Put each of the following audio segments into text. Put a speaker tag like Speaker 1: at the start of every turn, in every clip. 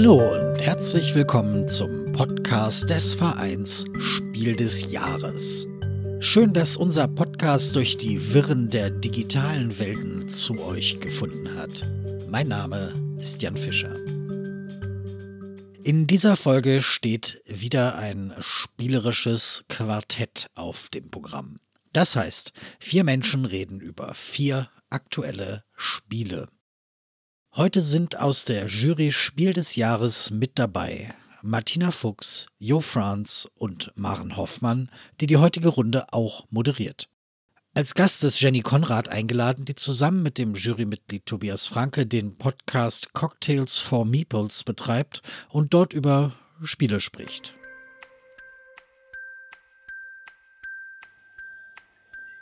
Speaker 1: Hallo und herzlich willkommen zum Podcast des Vereins Spiel des Jahres. Schön, dass unser Podcast durch die Wirren der digitalen Welten zu euch gefunden hat. Mein Name ist Jan Fischer. In dieser Folge steht wieder ein spielerisches Quartett auf dem Programm. Das heißt, vier Menschen reden über vier aktuelle Spiele. Heute sind aus der Jury Spiel des Jahres mit dabei Martina Fuchs, Jo Franz und Maren Hoffmann, die die heutige Runde auch moderiert. Als Gast ist Jenny Konrad eingeladen, die zusammen mit dem Jurymitglied Tobias Franke den Podcast Cocktails for Meeples betreibt und dort über Spiele spricht.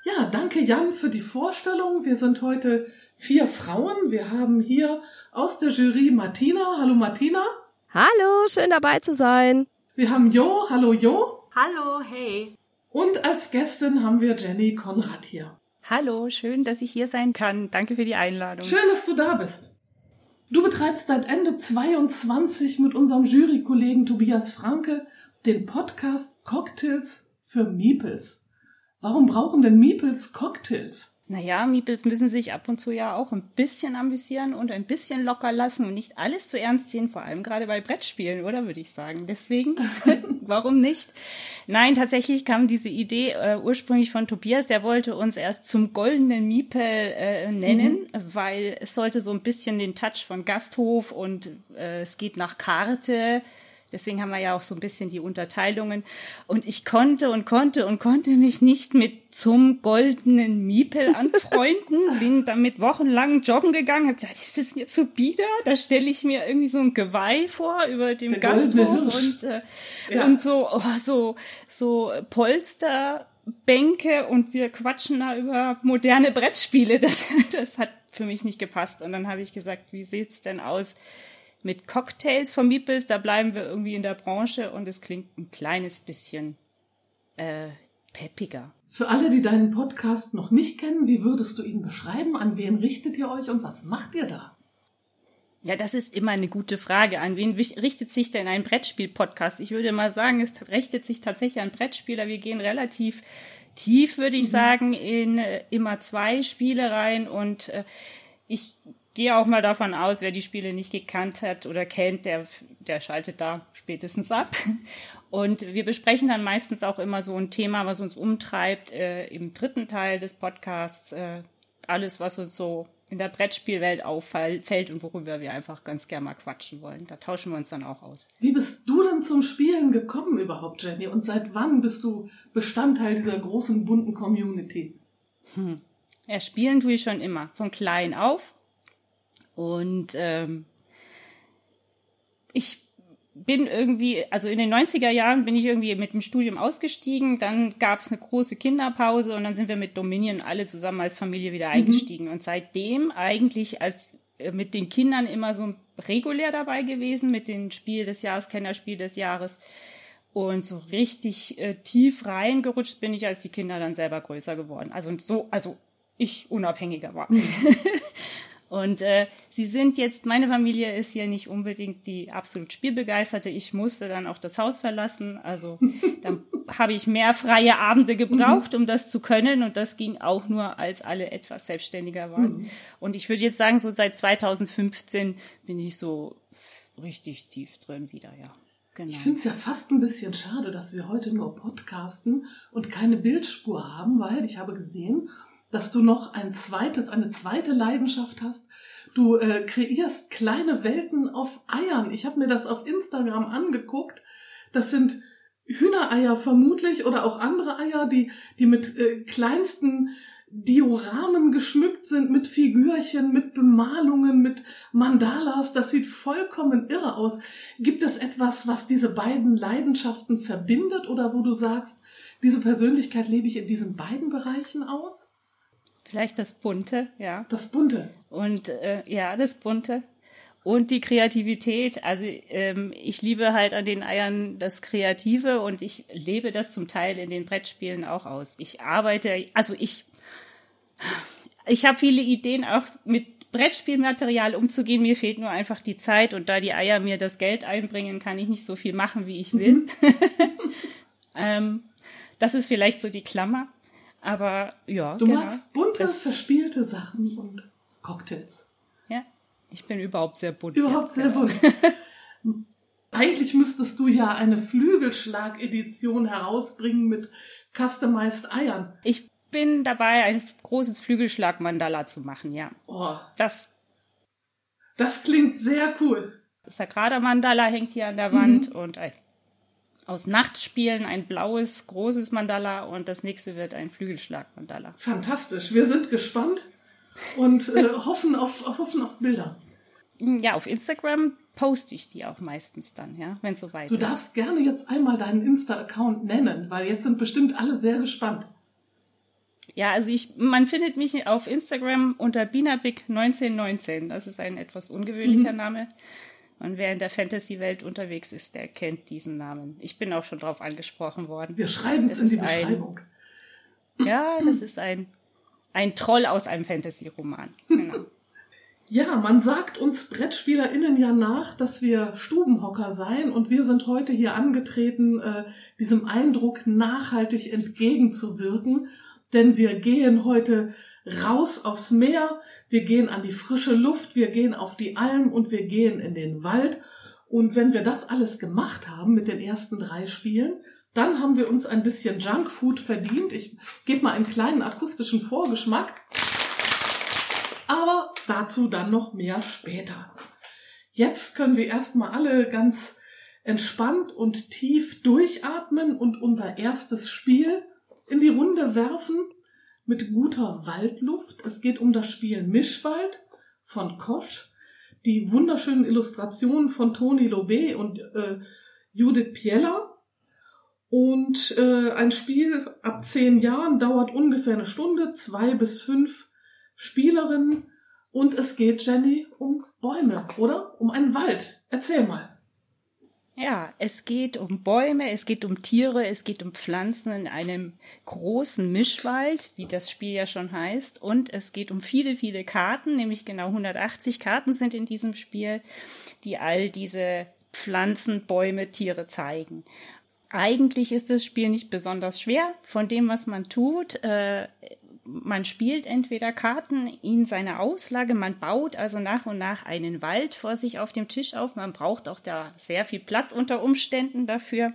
Speaker 2: Ja, danke Jan für die Vorstellung. Wir sind heute vier Frauen. Wir haben hier aus der Jury Martina. Hallo Martina.
Speaker 3: Hallo, schön dabei zu sein.
Speaker 2: Wir haben Jo. Hallo Jo.
Speaker 4: Hallo, hey.
Speaker 2: Und als Gästin haben wir Jenny Konrad hier.
Speaker 4: Hallo, schön, dass ich hier sein kann. Danke für die Einladung.
Speaker 2: Schön, dass du da bist. Du betreibst seit Ende 22 mit unserem Jurykollegen Tobias Franke den Podcast Cocktails für Meeples. Warum brauchen denn Meeples Cocktails?
Speaker 4: Naja, Meeples müssen sich ab und zu ja auch ein bisschen amüsieren und ein bisschen locker lassen und nicht alles zu ernst sehen, vor allem gerade bei Brettspielen, oder würde ich sagen. Deswegen, warum nicht? Nein, tatsächlich kam diese Idee äh, ursprünglich von Tobias, der wollte uns erst zum goldenen Miepel äh, nennen, mhm. weil es sollte so ein bisschen den Touch von Gasthof und äh, es geht nach Karte Deswegen haben wir ja auch so ein bisschen die Unterteilungen. Und ich konnte und konnte und konnte mich nicht mit zum goldenen Miepel anfreunden. Bin damit wochenlang joggen gegangen, habe gesagt, ist das mir zu bieder? Da stelle ich mir irgendwie so ein Geweih vor über dem Der Gasthof und, äh, ja. und so, oh, so, so Polsterbänke und wir quatschen da über moderne Brettspiele. Das, das hat für mich nicht gepasst. Und dann habe ich gesagt, wie sieht's denn aus? Mit Cocktails von Meeples, da bleiben wir irgendwie in der Branche und es klingt ein kleines bisschen äh, peppiger.
Speaker 2: Für alle, die deinen Podcast noch nicht kennen, wie würdest du ihn beschreiben? An wen richtet ihr euch und was macht ihr da?
Speaker 4: Ja, das ist immer eine gute Frage. An wen richtet sich denn ein Brettspiel-Podcast? Ich würde mal sagen, es richtet sich tatsächlich an Brettspieler. Wir gehen relativ tief, würde ich mhm. sagen, in äh, immer zwei Spiele rein und äh, ich gehe auch mal davon aus, wer die Spiele nicht gekannt hat oder kennt, der, der schaltet da spätestens ab. Und wir besprechen dann meistens auch immer so ein Thema, was uns umtreibt, äh, im dritten Teil des Podcasts. Äh, alles, was uns so in der Brettspielwelt auffällt und worüber wir einfach ganz gerne mal quatschen wollen. Da tauschen wir uns dann auch aus.
Speaker 2: Wie bist du denn zum Spielen gekommen überhaupt, Jenny? Und seit wann bist du Bestandteil dieser großen, bunten Community?
Speaker 4: Hm. Ja, spielen tue ich schon immer. Von klein auf. Und ähm, ich bin irgendwie, also in den 90er Jahren bin ich irgendwie mit dem Studium ausgestiegen, dann gab es eine große Kinderpause und dann sind wir mit Dominion alle zusammen als Familie wieder mhm. eingestiegen. Mhm. Und seitdem eigentlich als äh, mit den Kindern immer so regulär dabei gewesen, mit dem Spiel des Jahres, Kennerspiel des Jahres. Und so richtig äh, tief reingerutscht bin ich, als die Kinder dann selber größer geworden. Also so, also ich unabhängiger war. Und äh, sie sind jetzt, meine Familie ist hier nicht unbedingt die absolut spielbegeisterte. Ich musste dann auch das Haus verlassen. Also dann habe ich mehr freie Abende gebraucht, um das zu können. Und das ging auch nur, als alle etwas selbstständiger waren. Mhm. Und ich würde jetzt sagen, so seit 2015 bin ich so richtig tief drin wieder, ja.
Speaker 2: Genau. Ich finde es ja fast ein bisschen schade, dass wir heute nur podcasten und keine Bildspur haben, weil ich habe gesehen, dass du noch ein zweites, eine zweite Leidenschaft hast. Du äh, kreierst kleine Welten auf Eiern. Ich habe mir das auf Instagram angeguckt. Das sind Hühnereier vermutlich oder auch andere Eier, die, die mit äh, kleinsten Dioramen geschmückt sind, mit Figürchen, mit Bemalungen, mit Mandalas. Das sieht vollkommen irre aus. Gibt es etwas, was diese beiden Leidenschaften verbindet oder wo du sagst, diese Persönlichkeit lebe ich in diesen beiden Bereichen aus?
Speaker 4: Vielleicht das Bunte, ja.
Speaker 2: Das Bunte.
Speaker 4: Und äh, ja, das Bunte. Und die Kreativität. Also ähm, ich liebe halt an den Eiern das Kreative und ich lebe das zum Teil in den Brettspielen auch aus. Ich arbeite, also ich, ich habe viele Ideen auch mit Brettspielmaterial umzugehen. Mir fehlt nur einfach die Zeit und da die Eier mir das Geld einbringen, kann ich nicht so viel machen, wie ich will. Mhm. ähm, das ist vielleicht so die Klammer. Aber ja.
Speaker 2: Du genau. magst bunte, das, verspielte Sachen und Cocktails.
Speaker 4: Ja, ich bin überhaupt sehr bunt.
Speaker 2: Überhaupt ja, sehr genau. bunt. Eigentlich müsstest du ja eine Flügelschlag-Edition herausbringen mit customized Eiern.
Speaker 4: Ich bin dabei, ein großes Flügelschlag-Mandala zu machen, ja.
Speaker 2: Oh. Das. Das klingt sehr cool.
Speaker 4: Das Sagrada-Mandala hängt hier an der Wand mhm. und ein, aus Nachtspielen ein blaues, großes Mandala und das nächste wird ein Flügelschlag-Mandala.
Speaker 2: Fantastisch. Wir sind gespannt und äh, hoffen, auf, hoffen auf Bilder.
Speaker 4: Ja, auf Instagram poste ich die auch meistens dann, ja, wenn es soweit ist.
Speaker 2: Du darfst gerne jetzt einmal deinen Insta-Account nennen, weil jetzt sind bestimmt alle sehr gespannt.
Speaker 4: Ja, also ich, man findet mich auf Instagram unter binabik1919. Das ist ein etwas ungewöhnlicher mhm. Name. Und wer in der Fantasy-Welt unterwegs ist, der kennt diesen Namen. Ich bin auch schon drauf angesprochen worden.
Speaker 2: Wir schreiben es in die Beschreibung.
Speaker 4: Ein, ja, das ist ein, ein Troll aus einem Fantasy-Roman. Genau.
Speaker 2: Ja, man sagt uns BrettspielerInnen ja nach, dass wir Stubenhocker seien und wir sind heute hier angetreten, äh, diesem Eindruck nachhaltig entgegenzuwirken denn wir gehen heute raus aufs Meer, wir gehen an die frische Luft, wir gehen auf die Alm und wir gehen in den Wald. Und wenn wir das alles gemacht haben mit den ersten drei Spielen, dann haben wir uns ein bisschen Junkfood verdient. Ich gebe mal einen kleinen akustischen Vorgeschmack. Aber dazu dann noch mehr später. Jetzt können wir erstmal alle ganz entspannt und tief durchatmen und unser erstes Spiel in die Runde werfen mit guter Waldluft. Es geht um das Spiel Mischwald von Kosch. Die wunderschönen Illustrationen von Toni Lobé und äh, Judith Pieller. Und äh, ein Spiel ab zehn Jahren dauert ungefähr eine Stunde, zwei bis fünf Spielerinnen. Und es geht, Jenny, um Bäume, oder? Um einen Wald. Erzähl mal.
Speaker 4: Ja, es geht um Bäume, es geht um Tiere, es geht um Pflanzen in einem großen Mischwald, wie das Spiel ja schon heißt. Und es geht um viele, viele Karten, nämlich genau 180 Karten sind in diesem Spiel, die all diese Pflanzen, Bäume, Tiere zeigen. Eigentlich ist das Spiel nicht besonders schwer von dem, was man tut. Äh, man spielt entweder Karten in seiner Auslage, man baut also nach und nach einen Wald vor sich auf dem Tisch auf. Man braucht auch da sehr viel Platz unter Umständen dafür,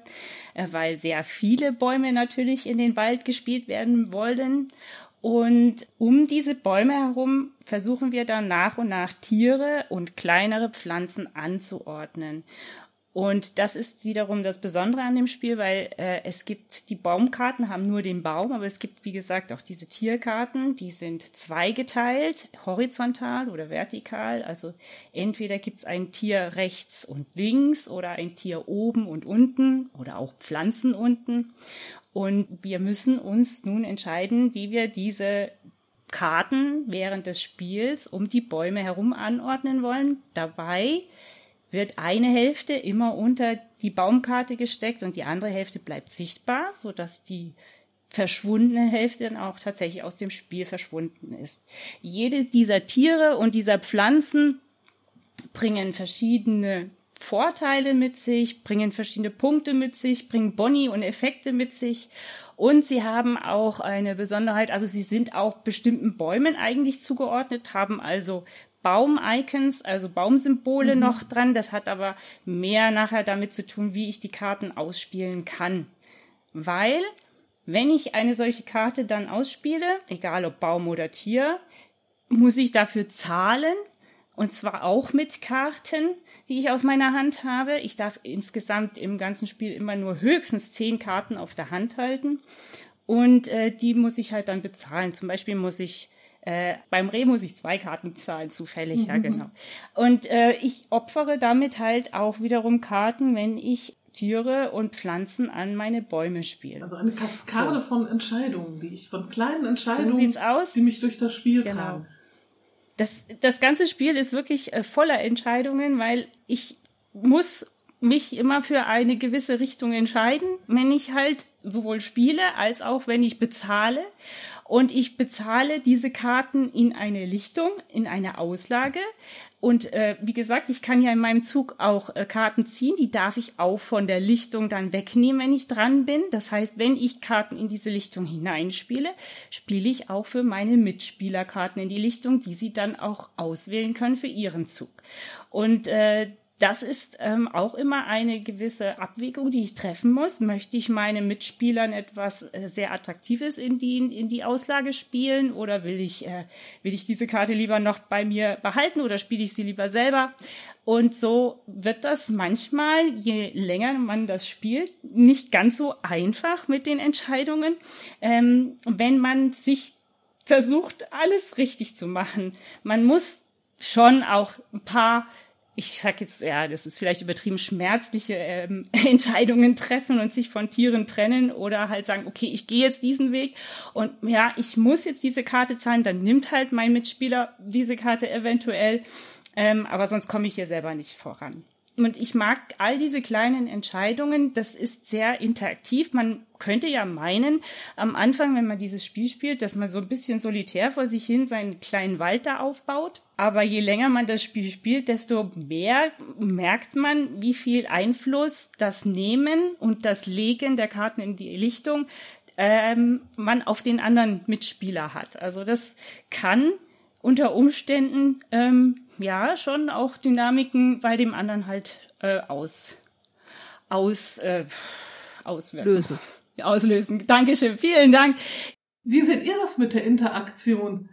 Speaker 4: äh, weil sehr viele Bäume natürlich in den Wald gespielt werden wollen. Und um diese Bäume herum versuchen wir dann nach und nach Tiere und kleinere Pflanzen anzuordnen. Und das ist wiederum das Besondere an dem Spiel, weil äh, es gibt, die Baumkarten haben nur den Baum, aber es gibt, wie gesagt, auch diese Tierkarten, die sind zweigeteilt, horizontal oder vertikal. Also entweder gibt's ein Tier rechts und links oder ein Tier oben und unten oder auch Pflanzen unten. Und wir müssen uns nun entscheiden, wie wir diese Karten während des Spiels um die Bäume herum anordnen wollen. Dabei wird eine Hälfte immer unter die Baumkarte gesteckt und die andere Hälfte bleibt sichtbar, so dass die verschwundene Hälfte dann auch tatsächlich aus dem Spiel verschwunden ist. Jede dieser Tiere und dieser Pflanzen bringen verschiedene Vorteile mit sich, bringen verschiedene Punkte mit sich, bringen Boni und Effekte mit sich und sie haben auch eine Besonderheit, also sie sind auch bestimmten Bäumen eigentlich zugeordnet, haben also Baum-Icons, also Baumsymbole mhm. noch dran. Das hat aber mehr nachher damit zu tun, wie ich die Karten ausspielen kann. Weil, wenn ich eine solche Karte dann ausspiele, egal ob Baum oder Tier, muss ich dafür zahlen. Und zwar auch mit Karten, die ich aus meiner Hand habe. Ich darf insgesamt im ganzen Spiel immer nur höchstens zehn Karten auf der Hand halten. Und äh, die muss ich halt dann bezahlen. Zum Beispiel muss ich äh, beim Reh muss ich zwei Karten zahlen, zufällig, ja, mhm. genau. Und äh, ich opfere damit halt auch wiederum Karten, wenn ich Tiere und Pflanzen an meine Bäume spiele.
Speaker 2: Also eine Kaskade so. von Entscheidungen, die ich, von kleinen Entscheidungen, so die mich durch das Spiel genau. tragen.
Speaker 4: Das, das ganze Spiel ist wirklich äh, voller Entscheidungen, weil ich muss mich immer für eine gewisse Richtung entscheiden, wenn ich halt sowohl spiele als auch wenn ich bezahle. Und ich bezahle diese Karten in eine Lichtung, in eine Auslage. Und äh, wie gesagt, ich kann ja in meinem Zug auch äh, Karten ziehen, die darf ich auch von der Lichtung dann wegnehmen, wenn ich dran bin. Das heißt, wenn ich Karten in diese Lichtung hineinspiele, spiele ich auch für meine Mitspieler Karten in die Lichtung, die sie dann auch auswählen können für ihren Zug. Und äh, das ist ähm, auch immer eine gewisse Abwägung, die ich treffen muss. Möchte ich meinen Mitspielern etwas äh, sehr Attraktives in die, in die Auslage spielen oder will ich, äh, will ich diese Karte lieber noch bei mir behalten oder spiele ich sie lieber selber? Und so wird das manchmal, je länger man das spielt, nicht ganz so einfach mit den Entscheidungen, ähm, wenn man sich versucht, alles richtig zu machen. Man muss schon auch ein paar ich sag jetzt, ja, das ist vielleicht übertrieben, schmerzliche ähm, Entscheidungen treffen und sich von Tieren trennen oder halt sagen, okay, ich gehe jetzt diesen Weg und ja, ich muss jetzt diese Karte zahlen, dann nimmt halt mein Mitspieler diese Karte eventuell, ähm, aber sonst komme ich hier selber nicht voran. Und ich mag all diese kleinen Entscheidungen. Das ist sehr interaktiv. Man könnte ja meinen, am Anfang, wenn man dieses Spiel spielt, dass man so ein bisschen solitär vor sich hin seinen kleinen Wald da aufbaut. Aber je länger man das Spiel spielt, desto mehr merkt man, wie viel Einfluss das Nehmen und das Legen der Karten in die Lichtung ähm, man auf den anderen Mitspieler hat. Also das kann unter Umständen ähm, ja schon auch Dynamiken bei dem anderen halt äh, aus aus äh, auswirken. Lösen. Auslösen. Dankeschön, vielen Dank.
Speaker 2: Wie seht ihr das mit der Interaktion,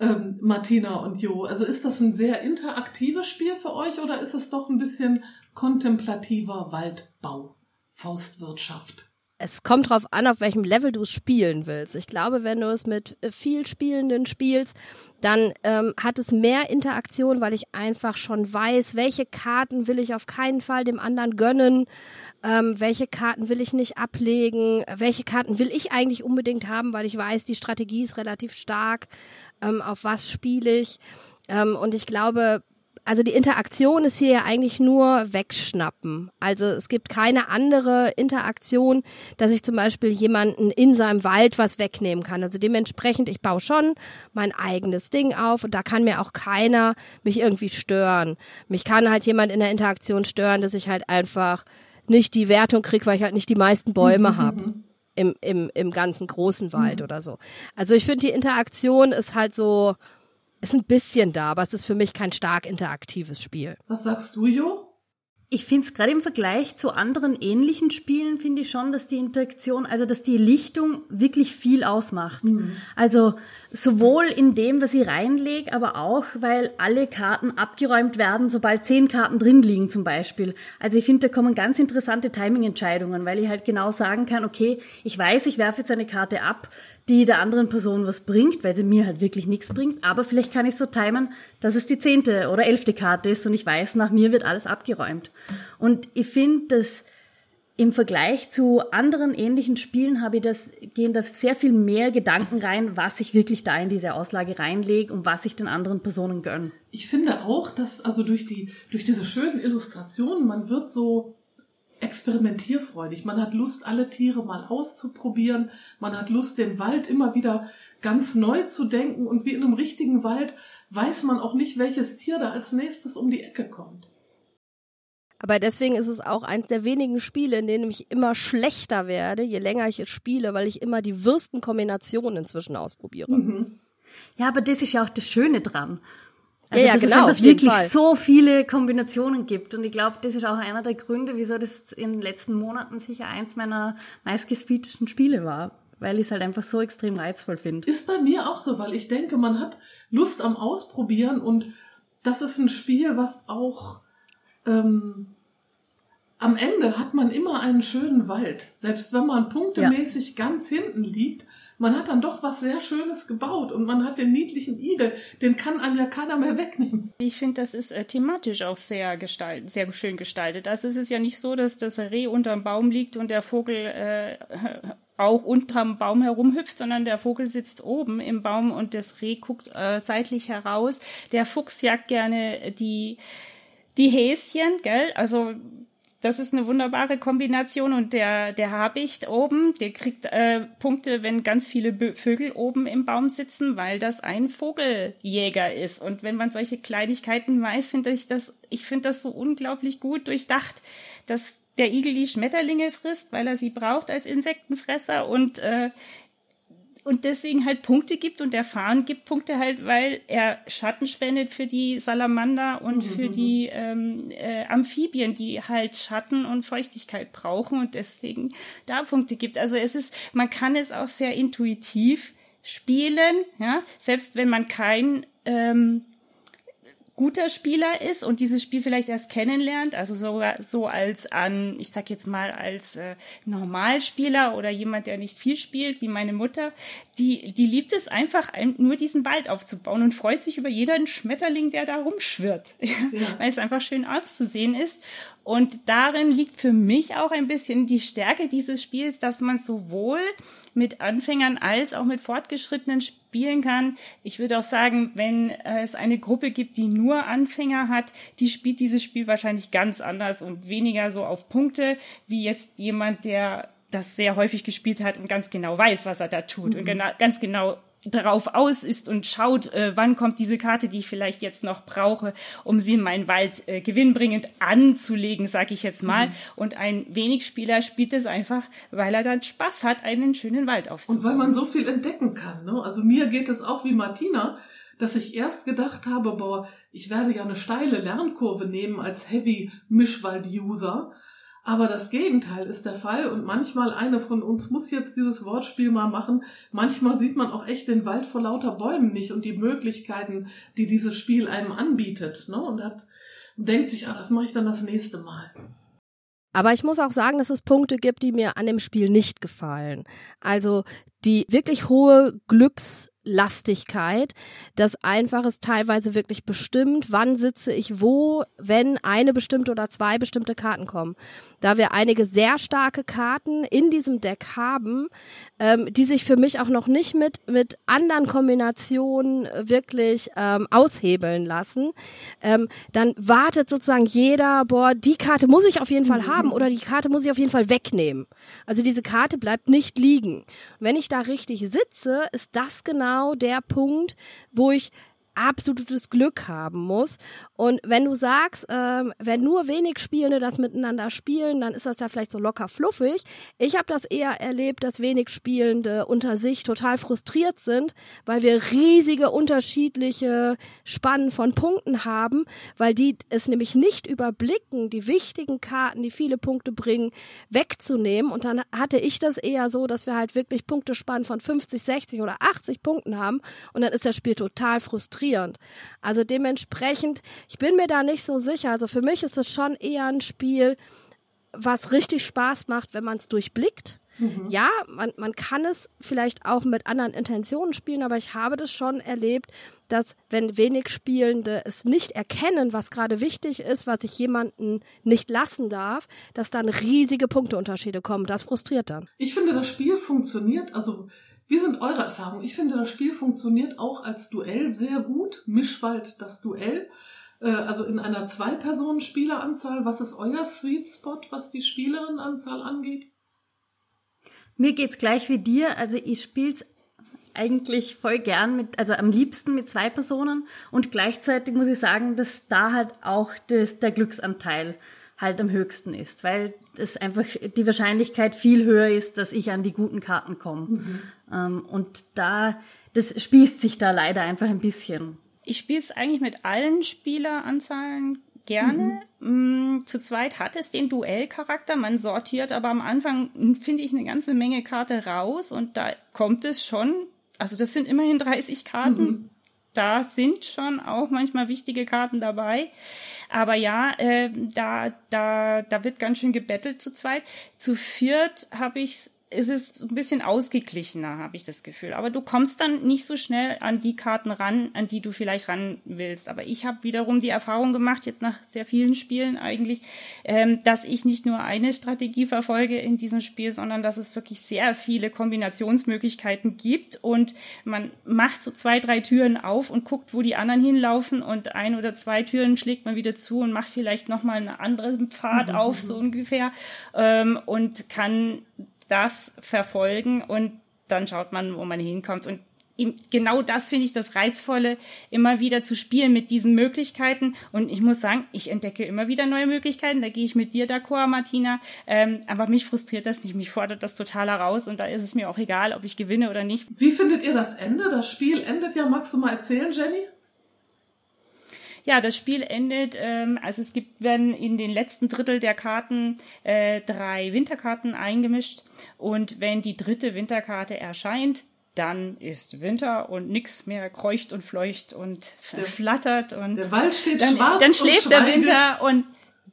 Speaker 2: ähm, Martina und Jo? Also ist das ein sehr interaktives Spiel für euch oder ist es doch ein bisschen kontemplativer Waldbau, Faustwirtschaft?
Speaker 3: Es kommt drauf an, auf welchem Level du es spielen willst. Ich glaube, wenn du es mit äh, viel Spielenden spielst, dann ähm, hat es mehr Interaktion, weil ich einfach schon weiß, welche Karten will ich auf keinen Fall dem anderen gönnen, ähm, welche Karten will ich nicht ablegen, welche Karten will ich eigentlich unbedingt haben, weil ich weiß, die Strategie ist relativ stark, ähm, auf was spiele ich. Ähm, und ich glaube, also die Interaktion ist hier ja eigentlich nur wegschnappen. Also es gibt keine andere Interaktion, dass ich zum Beispiel jemanden in seinem Wald was wegnehmen kann. Also dementsprechend, ich baue schon mein eigenes Ding auf und da kann mir auch keiner mich irgendwie stören. Mich kann halt jemand in der Interaktion stören, dass ich halt einfach nicht die Wertung kriege, weil ich halt nicht die meisten Bäume mhm. habe. Im, im, im ganzen großen Wald mhm. oder so. Also ich finde, die Interaktion ist halt so, ist ein bisschen da, aber es ist für mich kein stark interaktives Spiel.
Speaker 2: Was sagst du, Jo?
Speaker 5: Ich finde es gerade im Vergleich zu anderen ähnlichen Spielen, finde ich schon, dass die Interaktion, also dass die Lichtung wirklich viel ausmacht. Mhm. Also sowohl in dem, was ich reinlege, aber auch, weil alle Karten abgeräumt werden, sobald zehn Karten drin liegen zum Beispiel. Also ich finde, da kommen ganz interessante Timing-Entscheidungen, weil ich halt genau sagen kann, okay, ich weiß, ich werfe jetzt eine Karte ab, die der anderen Person was bringt, weil sie mir halt wirklich nichts bringt. Aber vielleicht kann ich so timen, dass es die zehnte oder elfte Karte ist und ich weiß, nach mir wird alles abgeräumt. Und ich finde, dass im Vergleich zu anderen ähnlichen Spielen habe ich das, gehen da sehr viel mehr Gedanken rein, was ich wirklich da in diese Auslage reinlege und was ich den anderen Personen gönne.
Speaker 2: Ich finde auch, dass also durch die, durch diese schönen Illustrationen, man wird so experimentierfreudig. Man hat Lust, alle Tiere mal auszuprobieren. Man hat Lust, den Wald immer wieder ganz neu zu denken. Und wie in einem richtigen Wald weiß man auch nicht, welches Tier da als nächstes um die Ecke kommt.
Speaker 3: Aber deswegen ist es auch eins der wenigen Spiele, in denen ich immer schlechter werde, je länger ich es spiele, weil ich immer die wirsten Kombinationen inzwischen ausprobiere. Mhm.
Speaker 5: Ja, aber das ist ja auch das Schöne dran.
Speaker 3: Also, ja, ja,
Speaker 5: dass
Speaker 3: genau,
Speaker 5: es einfach wirklich Fall. so viele Kombinationen gibt. Und ich glaube, das ist auch einer der Gründe, wieso das in den letzten Monaten sicher eins meiner meistgespielten Spiele war. Weil ich es halt einfach so extrem reizvoll finde.
Speaker 2: Ist bei mir auch so, weil ich denke, man hat Lust am Ausprobieren und das ist ein Spiel, was auch ähm, am Ende hat man immer einen schönen Wald. Selbst wenn man punktemäßig ja. ganz hinten liegt, man hat dann doch was sehr Schönes gebaut und man hat den niedlichen Igel, den kann einem ja keiner mehr wegnehmen.
Speaker 4: Ich finde, das ist äh, thematisch auch sehr, gestaltet, sehr schön gestaltet. Also es ist ja nicht so, dass das Reh unterm Baum liegt und der Vogel äh, auch unterm Baum herumhüpft, sondern der Vogel sitzt oben im Baum und das Reh guckt äh, seitlich heraus. Der Fuchs jagt gerne die, die Häschen, gell? Also das ist eine wunderbare Kombination und der, der Habicht oben, der kriegt äh, Punkte, wenn ganz viele Bö Vögel oben im Baum sitzen, weil das ein Vogeljäger ist. Und wenn man solche Kleinigkeiten weiß, finde ich das, ich finde das so unglaublich gut durchdacht, dass der Igel die Schmetterlinge frisst, weil er sie braucht als Insektenfresser und äh, und deswegen halt Punkte gibt und der Fahren gibt Punkte halt, weil er Schatten spendet für die Salamander und mhm. für die ähm, äh, Amphibien, die halt Schatten und Feuchtigkeit brauchen und deswegen da Punkte gibt. Also es ist, man kann es auch sehr intuitiv spielen, ja, selbst wenn man kein ähm, guter Spieler ist und dieses Spiel vielleicht erst kennenlernt, also sogar so als an, ich sag jetzt mal als äh, Normalspieler oder jemand, der nicht viel spielt, wie meine Mutter, die, die liebt es einfach, nur diesen Wald aufzubauen und freut sich über jeden Schmetterling, der da rumschwirrt, ja. weil es einfach schön auszusehen ist. Und darin liegt für mich auch ein bisschen die Stärke dieses Spiels, dass man sowohl mit Anfängern als auch mit Fortgeschrittenen spielen kann. Ich würde auch sagen, wenn es eine Gruppe gibt, die nur Anfänger hat, die spielt dieses Spiel wahrscheinlich ganz anders und weniger so auf Punkte, wie jetzt jemand, der das sehr häufig gespielt hat und ganz genau weiß, was er da tut mhm. und genau, ganz genau darauf aus ist und schaut, äh, wann kommt diese Karte, die ich vielleicht jetzt noch brauche, um sie in meinen Wald äh, gewinnbringend anzulegen, sag ich jetzt mal. Mhm. Und ein wenig Spieler spielt es einfach, weil er dann Spaß hat, einen schönen Wald aufzubauen.
Speaker 2: Und weil man so viel entdecken kann. Ne? Also mir geht es auch wie Martina, dass ich erst gedacht habe, boah, ich werde ja eine steile Lernkurve nehmen als Heavy Mischwald-User aber das Gegenteil ist der Fall und manchmal eine von uns muss jetzt dieses Wortspiel mal machen. Manchmal sieht man auch echt den Wald vor lauter Bäumen nicht und die Möglichkeiten, die dieses Spiel einem anbietet. Ne? Und hat, denkt sich, ah, das mache ich dann das nächste Mal.
Speaker 3: Aber ich muss auch sagen, dass es Punkte gibt, die mir an dem Spiel nicht gefallen. Also die wirklich hohe Glücks Lastigkeit, das einfach ist teilweise wirklich bestimmt, wann sitze ich wo, wenn eine bestimmte oder zwei bestimmte Karten kommen. Da wir einige sehr starke Karten in diesem Deck haben, ähm, die sich für mich auch noch nicht mit, mit anderen Kombinationen wirklich ähm, aushebeln lassen, ähm, dann wartet sozusagen jeder, boah, die Karte muss ich auf jeden Fall haben oder die Karte muss ich auf jeden Fall wegnehmen. Also diese Karte bleibt nicht liegen. wenn ich da richtig sitze, ist das genau genau der Punkt, wo ich absolutes Glück haben muss. Und wenn du sagst, ähm, wenn nur wenig Spielende das miteinander spielen, dann ist das ja vielleicht so locker fluffig. Ich habe das eher erlebt, dass wenig Spielende unter sich total frustriert sind, weil wir riesige unterschiedliche Spannen von Punkten haben, weil die es nämlich nicht überblicken, die wichtigen Karten, die viele Punkte bringen, wegzunehmen. Und dann hatte ich das eher so, dass wir halt wirklich Punktespannen von 50, 60 oder 80 Punkten haben und dann ist das Spiel total frustriert frustrierend. Also dementsprechend, ich bin mir da nicht so sicher. Also für mich ist es schon eher ein Spiel, was richtig Spaß macht, wenn man es durchblickt. Mhm. Ja, man, man kann es vielleicht auch mit anderen Intentionen spielen, aber ich habe das schon erlebt, dass wenn wenig Spielende es nicht erkennen, was gerade wichtig ist, was ich jemanden nicht lassen darf, dass dann riesige Punkteunterschiede kommen. Das frustriert dann.
Speaker 2: Ich finde, das Spiel funktioniert, also wie sind eure Erfahrungen? Ich finde, das Spiel funktioniert auch als Duell sehr gut. Mischwald das Duell. Äh, also in einer Zwei-Personen-Spieleranzahl. Was ist euer Sweet Spot, was die Spielerinnenanzahl angeht?
Speaker 5: Mir geht's gleich wie dir. Also ich spiel's eigentlich voll gern mit, also am liebsten mit zwei Personen und gleichzeitig muss ich sagen, dass da halt auch das, der Glücksanteil halt am höchsten ist, weil es einfach die Wahrscheinlichkeit viel höher ist, dass ich an die guten Karten komme. Mhm. Ähm, und da, das spießt sich da leider einfach ein bisschen.
Speaker 4: Ich spiele es eigentlich mit allen Spieleranzahlen gerne. Mhm. Mm, zu zweit hat es den Duellcharakter. Man sortiert aber am Anfang, finde ich, eine ganze Menge Karte raus und da kommt es schon. Also das sind immerhin 30 Karten. Mhm da sind schon auch manchmal wichtige Karten dabei. Aber ja, äh, da, da, da wird ganz schön gebettelt zu zweit. Zu viert habe ich ist es ein bisschen ausgeglichener, habe ich das Gefühl. Aber du kommst dann nicht so schnell an die Karten ran, an die du vielleicht ran willst. Aber ich habe wiederum die Erfahrung gemacht, jetzt nach sehr vielen Spielen eigentlich, ähm, dass ich nicht nur eine Strategie verfolge in diesem Spiel, sondern dass es wirklich sehr viele Kombinationsmöglichkeiten gibt und man macht so zwei, drei Türen auf und guckt, wo die anderen hinlaufen und ein oder zwei Türen schlägt man wieder zu und macht vielleicht nochmal einen anderen Pfad mhm. auf, so ungefähr, ähm, und kann das verfolgen und dann schaut man, wo man hinkommt. Und genau das finde ich das Reizvolle, immer wieder zu spielen mit diesen Möglichkeiten. Und ich muss sagen, ich entdecke immer wieder neue Möglichkeiten. Da gehe ich mit dir d'accord, Martina. Ähm, aber mich frustriert das nicht. Mich fordert das total heraus. Und da ist es mir auch egal, ob ich gewinne oder nicht.
Speaker 2: Wie findet ihr das Ende? Das Spiel endet ja. Magst du mal erzählen, Jenny?
Speaker 4: Ja, das Spiel endet, ähm, also es gibt, werden in den letzten Drittel der Karten äh, drei Winterkarten eingemischt. Und wenn die dritte Winterkarte erscheint, dann ist Winter und nichts mehr kreucht und fleucht und der, flattert und
Speaker 2: der Wald steht
Speaker 4: dann,
Speaker 2: schwarz
Speaker 4: dann schläft der Winter und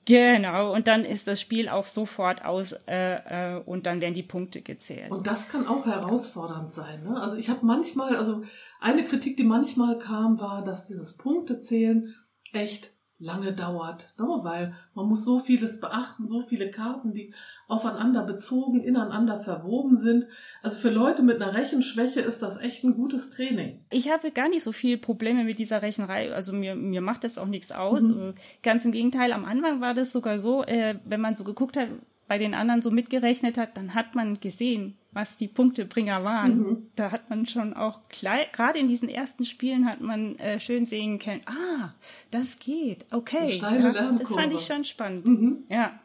Speaker 4: Genau, und dann ist das Spiel auch sofort aus äh, äh, und dann werden die Punkte gezählt.
Speaker 2: Und das kann auch herausfordernd sein. Ne? Also ich habe manchmal, also eine Kritik, die manchmal kam, war, dass dieses Punktezählen echt lange dauert, ne? weil man muss so vieles beachten, so viele Karten, die aufeinander bezogen, ineinander verwoben sind. Also für Leute mit einer Rechenschwäche ist das echt ein gutes Training.
Speaker 4: Ich habe gar nicht so viele Probleme mit dieser Rechenreihe. Also mir, mir macht das auch nichts aus. Mhm. Ganz im Gegenteil, am Anfang war das sogar so, äh, wenn man so geguckt hat, bei den anderen so mitgerechnet hat, dann hat man gesehen, was die Punktebringer waren. Mhm. Da hat man schon auch, gerade in diesen ersten Spielen hat man äh, schön sehen können, ah, das geht, okay. Ja, das fand ich schon spannend.
Speaker 2: Mhm.
Speaker 4: Ja.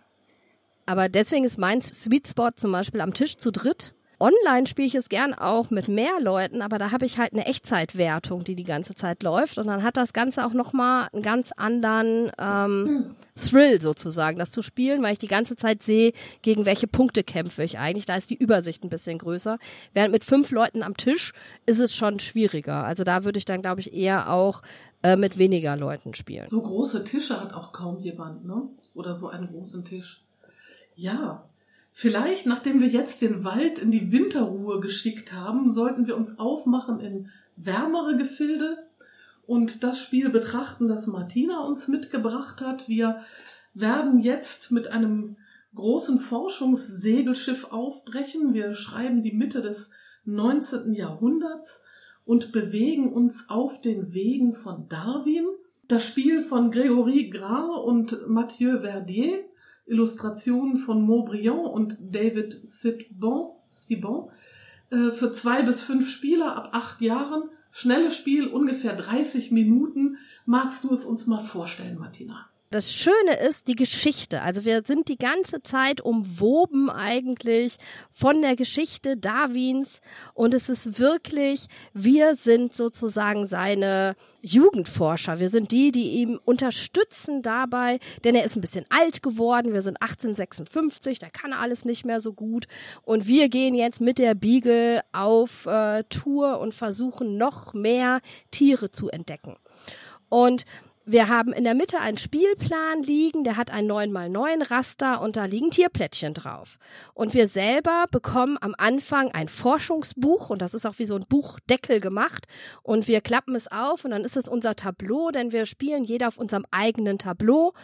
Speaker 3: Aber deswegen ist mein Sweet Spot zum Beispiel am Tisch zu dritt Online spiele ich es gern auch mit mehr Leuten, aber da habe ich halt eine Echtzeitwertung, die die ganze Zeit läuft. Und dann hat das Ganze auch nochmal einen ganz anderen ähm, Thrill sozusagen, das zu spielen, weil ich die ganze Zeit sehe, gegen welche Punkte kämpfe ich eigentlich. Da ist die Übersicht ein bisschen größer. Während mit fünf Leuten am Tisch ist es schon schwieriger. Also da würde ich dann, glaube ich, eher auch äh, mit weniger Leuten spielen.
Speaker 2: So große Tische hat auch kaum jemand, ne? Oder so einen großen Tisch. Ja, Vielleicht, nachdem wir jetzt den Wald in die Winterruhe geschickt haben, sollten wir uns aufmachen in wärmere Gefilde und das Spiel betrachten, das Martina uns mitgebracht hat. Wir werden jetzt mit einem großen Forschungssegelschiff aufbrechen. Wir schreiben die Mitte des 19. Jahrhunderts und bewegen uns auf den Wegen von Darwin. Das Spiel von Grégory Gras und Mathieu Verdier Illustrationen von Maubriand und David Sitbon, Sibon äh, für zwei bis fünf Spieler ab acht Jahren. Schnelles Spiel, ungefähr 30 Minuten. Magst du es uns mal vorstellen, Martina?
Speaker 3: Das Schöne ist die Geschichte. Also wir sind die ganze Zeit umwoben eigentlich von der Geschichte Darwins und es ist wirklich, wir sind sozusagen seine Jugendforscher. Wir sind die, die ihm unterstützen dabei, denn er ist ein bisschen alt geworden. Wir sind 1856, da kann er alles nicht mehr so gut und wir gehen jetzt mit der Beagle auf äh, Tour und versuchen noch mehr Tiere zu entdecken. Und wir haben in der Mitte einen Spielplan liegen, der hat ein 9x9 Raster und da liegen Tierplättchen drauf. Und wir selber bekommen am Anfang ein Forschungsbuch und das ist auch wie so ein Buchdeckel gemacht und wir klappen es auf und dann ist es unser Tableau, denn wir spielen jeder auf unserem eigenen Tableau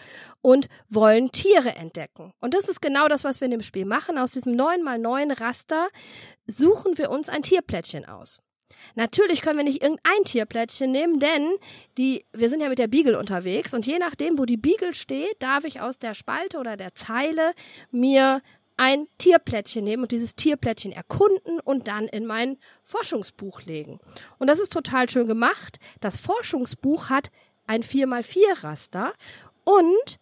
Speaker 3: und wollen Tiere entdecken. Und das ist genau das, was wir in dem Spiel machen. Aus diesem 9x9 Raster suchen wir uns ein Tierplättchen aus. Natürlich können wir nicht irgendein Tierplättchen nehmen, denn die, wir sind ja mit der Beagle unterwegs und je nachdem, wo die Beagle steht, darf ich aus der Spalte oder der Zeile mir ein Tierplättchen nehmen und dieses Tierplättchen erkunden und dann in mein Forschungsbuch legen. Und das ist total schön gemacht. Das Forschungsbuch hat ein 4x4 Raster und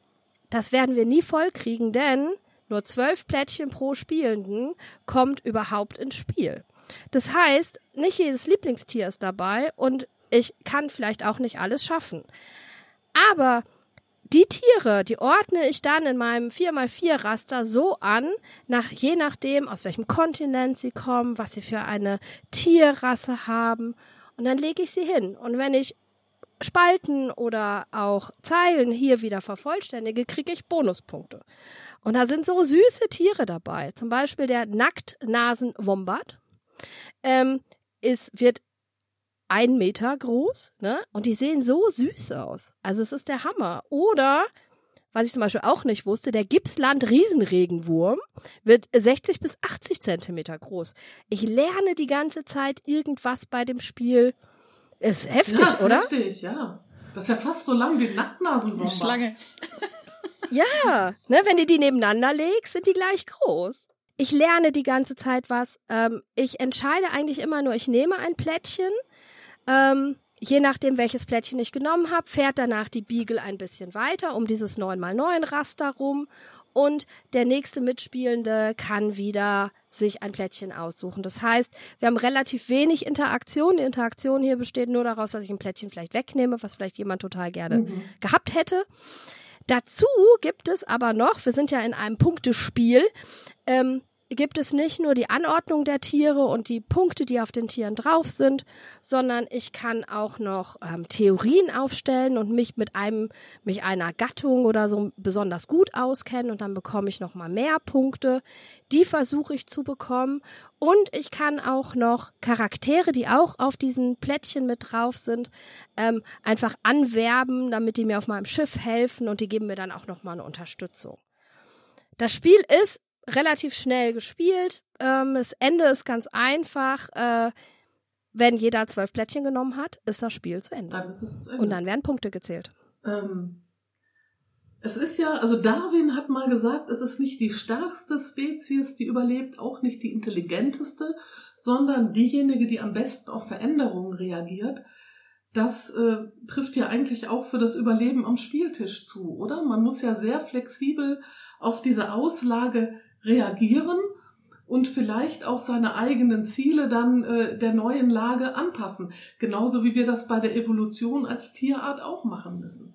Speaker 3: das werden wir nie voll kriegen, denn nur zwölf Plättchen pro Spielenden kommt überhaupt ins Spiel. Das heißt, nicht jedes Lieblingstier ist dabei und ich kann vielleicht auch nicht alles schaffen. Aber die Tiere, die ordne ich dann in meinem 4x4 Raster so an, nach, je nachdem, aus welchem Kontinent sie kommen, was sie für eine Tierrasse haben. Und dann lege ich sie hin. Und wenn ich Spalten oder auch Zeilen hier wieder vervollständige, kriege ich Bonuspunkte. Und da sind so süße Tiere dabei. Zum Beispiel der Nacktnasen-Wombat. Ähm, ist, wird ein Meter groß, ne? Und die sehen so süß aus. Also es ist der Hammer. Oder, was ich zum Beispiel auch nicht wusste, der Gippsland-Riesenregenwurm wird 60 bis 80 Zentimeter groß. Ich lerne die ganze Zeit irgendwas bei dem Spiel. Ist heftig,
Speaker 2: ja, ist
Speaker 3: oder?
Speaker 2: heftig, ja. Das ist ja fast so lang wie ein Nacktnasenwombat.
Speaker 4: Schlange.
Speaker 3: Ja, ne, wenn du die nebeneinander legst, sind die gleich groß. Ich lerne die ganze Zeit was. Ähm, ich entscheide eigentlich immer nur, ich nehme ein Plättchen. Ähm, je nachdem, welches Plättchen ich genommen habe, fährt danach die Beagle ein bisschen weiter um dieses 9x9 Raster rum. Und der nächste Mitspielende kann wieder sich ein Plättchen aussuchen. Das heißt, wir haben relativ wenig Interaktion. Die Interaktion hier besteht nur daraus, dass ich ein Plättchen vielleicht wegnehme, was vielleicht jemand total gerne
Speaker 2: Mhm.
Speaker 3: gehabt hätte. Dazu gibt es aber noch, wir sind ja in einem Punktespiel, ähm, gibt es nicht nur die Anordnung der Tiere und die Punkte, die auf den Tieren drauf sind, sondern ich kann auch noch ähm, Theorien aufstellen und mich mit einem, mich einer Gattung oder so besonders gut auskennen und dann bekomme ich noch mal mehr Punkte. Die versuche ich zu bekommen und ich kann auch noch Charaktere, die auch auf diesen Plättchen mit drauf sind, ähm, einfach anwerben, damit die mir auf meinem Schiff helfen und die geben mir dann auch noch mal eine Unterstützung. Das Spiel ist relativ schnell gespielt. Ähm, das Ende ist ganz einfach. Äh, wenn jeder zwölf Plättchen genommen hat, ist das Spiel zu Ende.
Speaker 2: Dann ist es zu Ende.
Speaker 3: Und dann werden Punkte gezählt.
Speaker 2: Ähm, es ist ja, also Darwin hat mal gesagt, es ist nicht die stärkste Spezies, die überlebt, auch nicht die intelligenteste, sondern diejenige, die am besten auf Veränderungen reagiert. Das äh, trifft ja eigentlich auch für das Überleben am Spieltisch zu, oder? Man muss ja sehr flexibel auf diese Auslage reagieren und vielleicht auch seine eigenen Ziele dann äh, der neuen Lage anpassen. Genauso wie wir das bei der Evolution als Tierart auch machen müssen.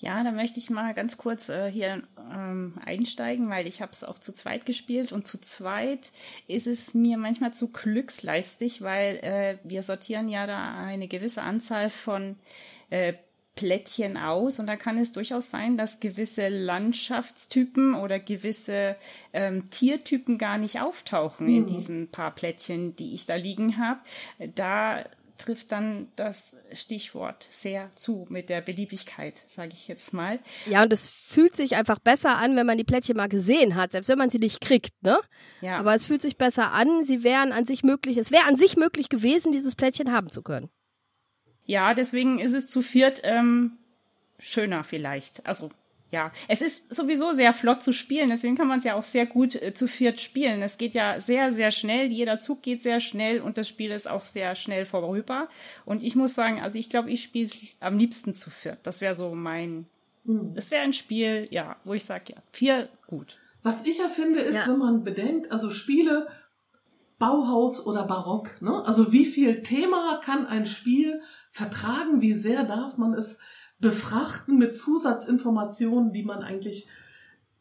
Speaker 4: Ja, da möchte ich mal ganz kurz äh, hier ähm, einsteigen, weil ich habe es auch zu zweit gespielt und zu zweit ist es mir manchmal zu glücksleistig, weil äh, wir sortieren ja da eine gewisse Anzahl von äh, Plättchen aus und da kann es durchaus sein, dass gewisse Landschaftstypen oder gewisse ähm, Tiertypen gar nicht auftauchen in
Speaker 2: Hm.
Speaker 4: diesen paar Plättchen, die ich da liegen habe. Da trifft dann das Stichwort sehr zu mit der Beliebigkeit, sage ich jetzt mal.
Speaker 3: Ja, und es fühlt sich einfach besser an, wenn man die Plättchen mal gesehen hat, selbst wenn man sie nicht kriegt, ne?
Speaker 4: Ja,
Speaker 3: Aber es fühlt sich besser an, sie wären an sich möglich, es wäre an sich möglich gewesen, dieses Plättchen haben zu können.
Speaker 4: Ja, deswegen ist es zu viert ähm, schöner vielleicht. Also ja, es ist sowieso sehr flott zu spielen, deswegen kann man es ja auch sehr gut äh, zu viert spielen. Es geht ja sehr, sehr schnell, jeder Zug geht sehr schnell und das Spiel ist auch sehr schnell vorüber. Und ich muss sagen, also ich glaube, ich spiele es am liebsten zu viert. Das wäre so mein,
Speaker 2: Hm.
Speaker 4: das wäre ein Spiel, ja, wo ich sage, ja, vier gut.
Speaker 2: Was ich ja finde, ist,
Speaker 5: Ja.
Speaker 2: wenn man bedenkt, also Spiele Bauhaus oder Barock, ne? Also wie viel Thema kann ein Spiel vertragen? Wie sehr darf man es befrachten mit Zusatzinformationen, die man eigentlich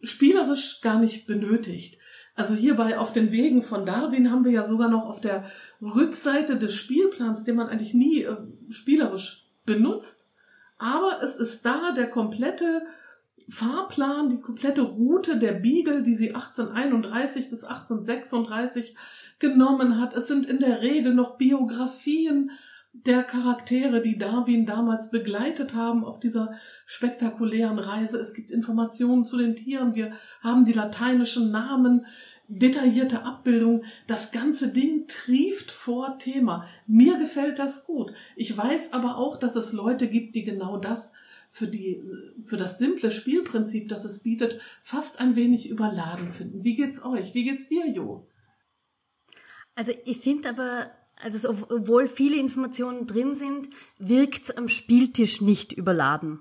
Speaker 2: spielerisch gar nicht benötigt? Also hierbei auf den Wegen von Darwin haben wir ja sogar noch auf der Rückseite des Spielplans, den man eigentlich nie äh, spielerisch benutzt. Aber es ist da der komplette Fahrplan, die komplette Route der Beagle, die sie 1831 bis 1836 genommen hat. Es sind in der Regel noch Biografien der Charaktere, die Darwin damals begleitet haben auf dieser spektakulären Reise. Es gibt Informationen zu den Tieren. Wir haben die lateinischen Namen, detaillierte Abbildung. Das ganze Ding trieft vor Thema. Mir gefällt das gut. Ich weiß aber auch, dass es Leute gibt, die genau das für die, für das simple Spielprinzip, das es bietet, fast ein wenig überladen finden. Wie geht's euch? Wie geht's dir, Jo?
Speaker 5: Also ich finde aber, also so, obwohl viele Informationen drin sind, wirkt am Spieltisch nicht überladen.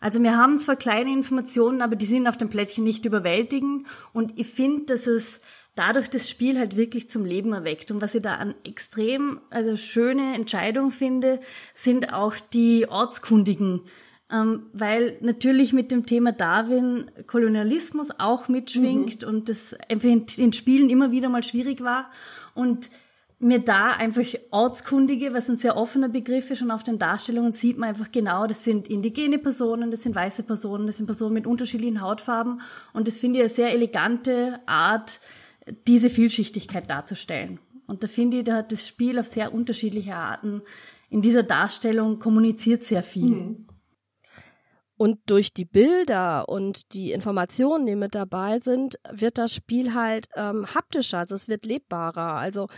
Speaker 5: Also wir haben zwar kleine Informationen, aber die sind auf dem Plättchen nicht überwältigend und ich finde, dass es dadurch das Spiel halt wirklich zum Leben erweckt. Und was ich da an extrem also schöne Entscheidung finde, sind auch die ortskundigen weil natürlich mit dem Thema Darwin Kolonialismus auch mitschwingt und das einfach in, in Spielen immer wieder mal schwierig war. Und mir da einfach Ortskundige, was ein sehr offener Begriff ist und auf den Darstellungen sieht man einfach genau, das sind indigene Personen, das sind weiße Personen, das sind Personen mit unterschiedlichen Hautfarben und das finde ich eine sehr elegante Art, diese Vielschichtigkeit darzustellen. Und da finde ich, da hat das Spiel auf sehr unterschiedliche Arten in dieser Darstellung kommuniziert sehr viel. Mhm.
Speaker 3: Und durch die Bilder und die Informationen, die mit dabei sind, wird das Spiel halt ähm, haptischer, also es wird lebbarer. Also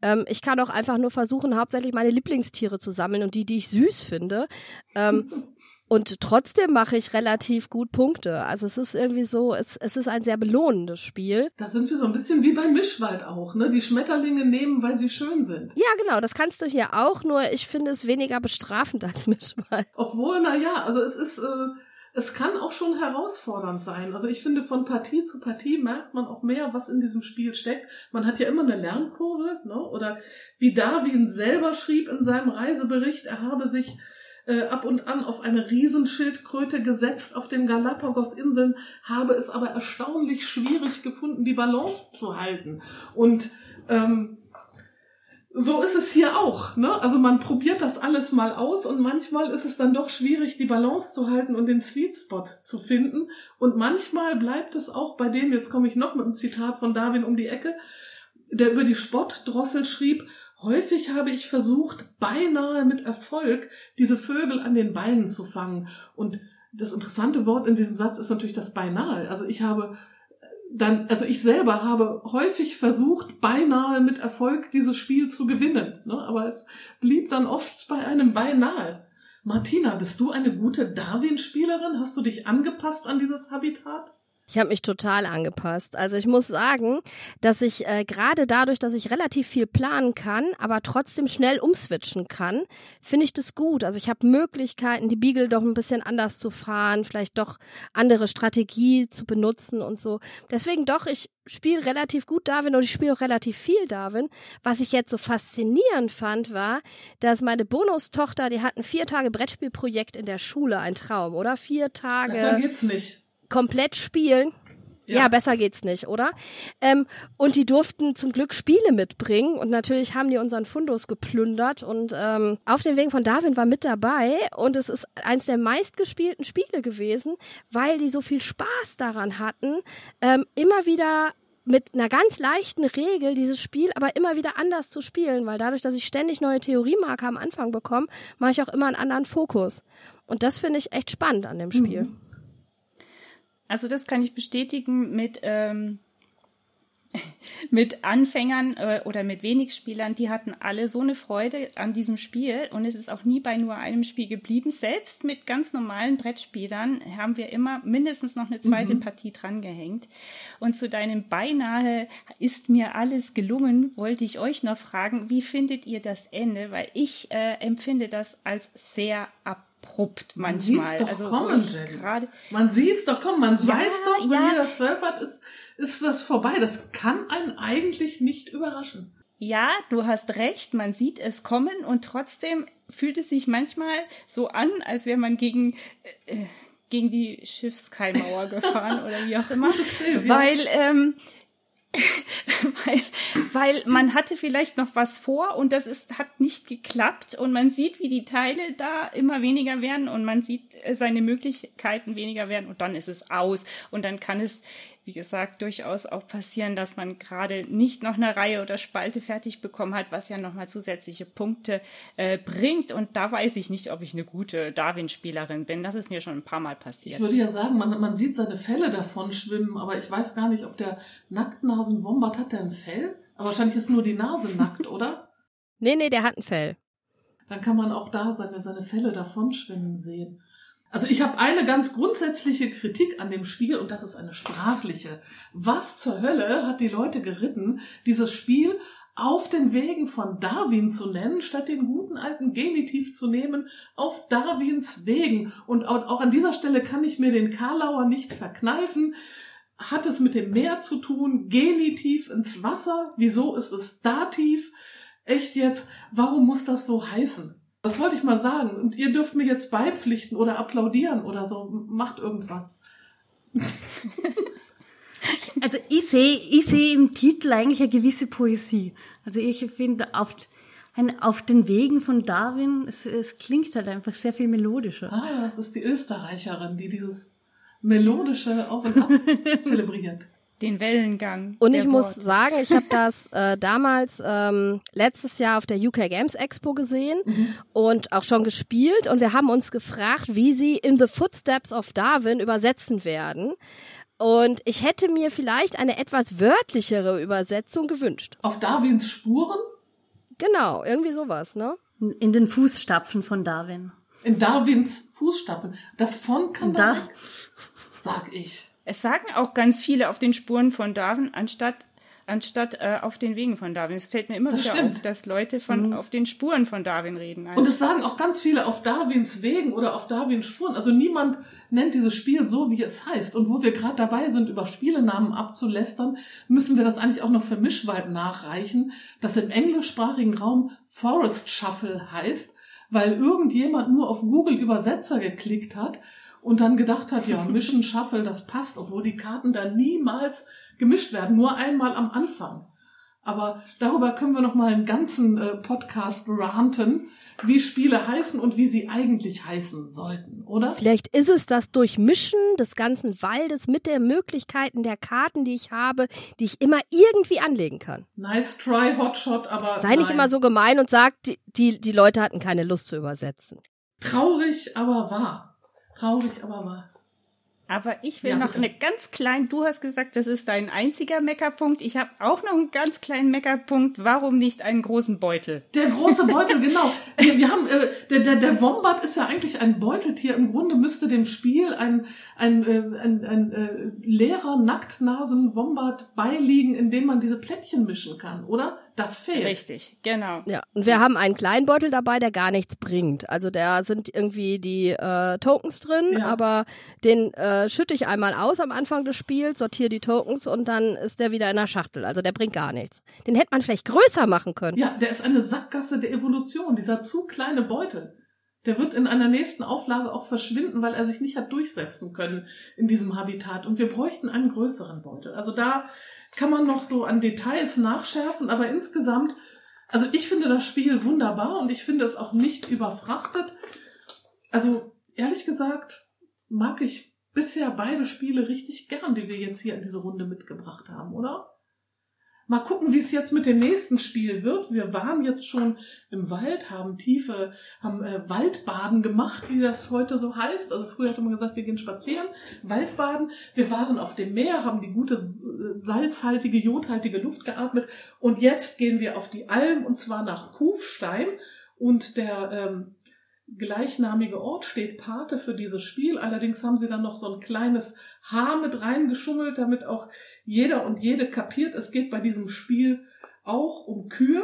Speaker 3: ähm, ich kann auch einfach nur versuchen, hauptsächlich meine Lieblingstiere zu sammeln und die, die ich süß finde. Ähm, und trotzdem mache ich relativ gut Punkte. Also es ist irgendwie so, es, es ist ein sehr belohnendes Spiel.
Speaker 2: Da sind wir so ein bisschen wie beim Mischwald auch, ne? Die Schmetterlinge nehmen, weil sie schön sind.
Speaker 3: Ja, genau, das kannst du hier auch, nur ich finde es weniger bestrafend als Mischwald.
Speaker 2: Obwohl, na ja, also es ist, äh, es kann auch schon herausfordernd sein. Also ich finde, von Partie zu Partie merkt man auch mehr, was in diesem Spiel steckt. Man hat ja immer eine Lernkurve, ne? Oder wie Darwin selber schrieb in seinem Reisebericht, er habe sich äh, ab und an auf eine Riesenschildkröte gesetzt auf den Galapagos-Inseln, habe es aber erstaunlich schwierig gefunden, die Balance zu halten. Und ähm, so ist es hier auch. Ne? Also man probiert das alles mal aus und manchmal ist es dann doch schwierig, die Balance zu halten und den Sweet Spot zu finden. Und manchmal bleibt es auch bei dem, jetzt komme ich noch mit einem Zitat von Darwin um die Ecke, der über die Spottdrossel schrieb, Häufig habe ich versucht, beinahe mit Erfolg, diese Vögel an den Beinen zu fangen. Und das interessante Wort in diesem Satz ist natürlich das beinahe. Also ich habe dann, also ich selber habe häufig versucht, beinahe mit Erfolg dieses Spiel zu gewinnen. Ne? Aber es blieb dann oft bei einem beinahe. Martina, bist du eine gute Darwin-Spielerin? Hast du dich angepasst an dieses Habitat?
Speaker 3: Ich habe mich total angepasst. Also ich muss sagen, dass ich äh, gerade dadurch, dass ich relativ viel planen kann, aber trotzdem schnell umswitchen kann, finde ich das gut. Also ich habe Möglichkeiten, die Beagle doch ein bisschen anders zu fahren, vielleicht doch andere Strategie zu benutzen und so. Deswegen doch, ich spiele relativ gut Darwin und ich spiele auch relativ viel Darwin. Was ich jetzt so faszinierend fand, war, dass meine Bonustochter, die hat ein vier Tage Brettspielprojekt in der Schule, ein Traum, oder? Vier Tage.
Speaker 2: Besser geht's nicht
Speaker 3: komplett spielen. Ja. ja, besser geht's nicht, oder? Ähm, und die durften zum Glück Spiele mitbringen und natürlich haben die unseren Fundus geplündert und ähm, auf den Wegen von Darwin war mit dabei und es ist eins der meistgespielten Spiele gewesen, weil die so viel Spaß daran hatten, ähm, immer wieder mit einer ganz leichten Regel dieses Spiel aber immer wieder anders zu spielen, weil dadurch, dass ich ständig neue Theoriemarker am Anfang bekomme, mache ich auch immer einen anderen Fokus. Und das finde ich echt spannend an dem Spiel. Mhm.
Speaker 4: Also das kann ich bestätigen mit, ähm, mit Anfängern äh, oder mit wenig Spielern. Die hatten alle so eine Freude an diesem Spiel und es ist auch nie bei nur einem Spiel geblieben. Selbst mit ganz normalen Brettspielern haben wir immer mindestens noch eine zweite mhm. Partie drangehängt. Und zu deinem beinahe ist mir alles gelungen, wollte ich euch noch fragen, wie findet ihr das Ende? Weil ich äh, empfinde das als sehr ab abrupt manchmal.
Speaker 2: Man also kommen, Jenny. Man sieht's doch kommen, man ja, weiß doch, wenn ja. jeder zwölf hat, ist, ist das vorbei. Das kann einen eigentlich nicht überraschen.
Speaker 4: Ja, du hast recht, man sieht es kommen und trotzdem fühlt es sich manchmal so an, als wäre man gegen, äh, gegen die Schiffskeilmauer gefahren oder wie auch immer. Weil ähm, weil, weil man hatte vielleicht noch was vor und das ist, hat nicht geklappt und man sieht, wie die Teile da immer weniger werden und man sieht äh, seine Möglichkeiten weniger werden und dann ist es aus und dann kann es wie gesagt, durchaus auch passieren, dass man gerade nicht noch eine Reihe oder Spalte fertig bekommen hat, was ja nochmal zusätzliche Punkte äh, bringt. Und da weiß ich nicht, ob ich eine gute Darwin-Spielerin bin. Das ist mir schon ein paar Mal passiert.
Speaker 2: Ich würde ja sagen, man, man sieht seine Felle davon schwimmen, aber ich weiß gar nicht, ob der Nacktnasen-Wombat hat der ein Fell? Aber wahrscheinlich ist nur die Nase nackt, oder?
Speaker 3: Nee, nee, der hat ein Fell.
Speaker 2: Dann kann man auch da seine, seine Felle davon schwimmen sehen. Also ich habe eine ganz grundsätzliche Kritik an dem Spiel und das ist eine sprachliche. Was zur Hölle hat die Leute geritten, dieses Spiel auf den Wegen von Darwin zu nennen, statt den guten alten Genitiv zu nehmen, auf Darwins Wegen. Und auch an dieser Stelle kann ich mir den Karlauer nicht verkneifen. Hat es mit dem Meer zu tun? Genitiv ins Wasser? Wieso ist es Dativ? Echt jetzt? Warum muss das so heißen? Das wollte ich mal sagen. Und ihr dürft mir jetzt beipflichten oder applaudieren oder so. Macht irgendwas.
Speaker 5: Also ich sehe ich sehe im Titel eigentlich eine gewisse Poesie. Also ich finde auf, ein, auf den Wegen von Darwin, es, es klingt halt einfach sehr viel melodischer.
Speaker 2: Ah, das ist die Österreicherin, die dieses melodische Auf und Ab zelebriert.
Speaker 4: Den Wellengang.
Speaker 3: Und
Speaker 4: der
Speaker 3: ich muss
Speaker 4: Worte.
Speaker 3: sagen, ich habe das äh, damals ähm, letztes Jahr auf der UK Games Expo gesehen und auch schon gespielt. Und wir haben uns gefragt, wie sie In the Footsteps of Darwin übersetzen werden. Und ich hätte mir vielleicht eine etwas wörtlichere Übersetzung gewünscht.
Speaker 2: Auf Darwins Spuren,
Speaker 3: Genau, irgendwie sowas, ne?
Speaker 5: In den Fußstapfen von Darwin.
Speaker 2: in Darwins Fußstapfen. Das von kann
Speaker 5: da-
Speaker 2: da weg, sag ich.
Speaker 4: Es sagen auch ganz viele auf den Spuren von Darwin, anstatt, anstatt äh, auf den Wegen von Darwin. Es fällt mir immer
Speaker 2: Das
Speaker 4: wieder
Speaker 2: stimmt.
Speaker 4: auf, dass Leute von auf den Spuren von Darwin reden. Also
Speaker 2: Und es sagen auch ganz viele auf Darwins Wegen oder auf Darwins Spuren. Also niemand nennt dieses Spiel so, wie es heißt. Und wo wir gerade dabei sind, über Spielenamen abzulästern, müssen wir das eigentlich auch noch für Mischwald nachreichen, das im englischsprachigen Raum Forest Shuffle heißt, weil irgendjemand nur auf Google Übersetzer geklickt hat und dann gedacht hat, ja, Mischen Shuffle, das passt, obwohl die Karten da niemals gemischt werden, nur einmal am Anfang. Aber darüber können wir noch mal einen ganzen äh, Podcast ranten, wie Spiele heißen und wie sie eigentlich heißen sollten, oder?
Speaker 3: Vielleicht ist es das Durchmischen des ganzen Waldes mit der Möglichkeiten der Karten, die ich habe, die ich immer irgendwie anlegen kann.
Speaker 2: Nice try, Hotshot, aber
Speaker 3: Sei nicht
Speaker 2: nein.
Speaker 3: immer so gemein und sag, die, die, die Leute hatten keine Lust zu übersetzen.
Speaker 2: traurig, aber wahr. Traurig, aber wahr.
Speaker 4: Aber ich will
Speaker 2: Ja,
Speaker 4: noch eine ganz klein, du hast gesagt, das ist dein einziger Meckerpunkt. Ich habe auch noch einen ganz kleinen Meckerpunkt. Warum nicht einen großen Beutel?
Speaker 2: Der große Beutel, genau. Wir, wir haben, äh, der, der, der Wombat ist ja eigentlich ein Beuteltier. Im Grunde müsste dem Spiel ein, ein, äh, ein, ein äh, leerer Nacktnasen-Wombat beiliegen, in dem man diese Plättchen mischen kann, oder? Das fehlt.
Speaker 4: Richtig, genau.
Speaker 3: Ja, und wir haben einen kleinen Beutel dabei, der gar nichts bringt. Also da sind irgendwie die äh, Tokens drin,
Speaker 2: Ja.
Speaker 3: aber den äh, schütte ich einmal aus am Anfang des Spiels, sortiere die Tokens und dann ist der wieder in der Schachtel. Also der bringt gar nichts. Den hätte man vielleicht größer machen können.
Speaker 2: Ja, der ist eine Sackgasse der Evolution, dieser zu kleine Beutel. Der wird in einer nächsten Auflage auch verschwinden, weil er sich nicht hat durchsetzen können in diesem Habitat. Und wir bräuchten einen größeren Beutel. Also da kann man noch so an Details nachschärfen, aber insgesamt, also ich finde das Spiel wunderbar und ich finde es auch nicht überfrachtet. Also ehrlich gesagt mag ich bisher beide Spiele richtig gern, die wir jetzt hier in diese Runde mitgebracht haben, oder? Mal gucken, wie es jetzt mit dem nächsten Spiel wird. Wir waren jetzt schon im Wald, haben tiefe, haben äh, Waldbaden gemacht, wie das heute so heißt. Also früher hatte man gesagt, wir gehen spazieren, Waldbaden. Wir waren auf dem Meer, haben die gute s- salzhaltige, jodhaltige Luft geatmet. Und jetzt gehen wir auf die Alm und zwar nach Kufstein. Und der ähm, gleichnamige Ort steht Pate für dieses Spiel. Allerdings haben sie dann noch so ein kleines Haar mit reingeschummelt, damit auch jeder und jede kapiert, es geht bei diesem Spiel auch um Kühe.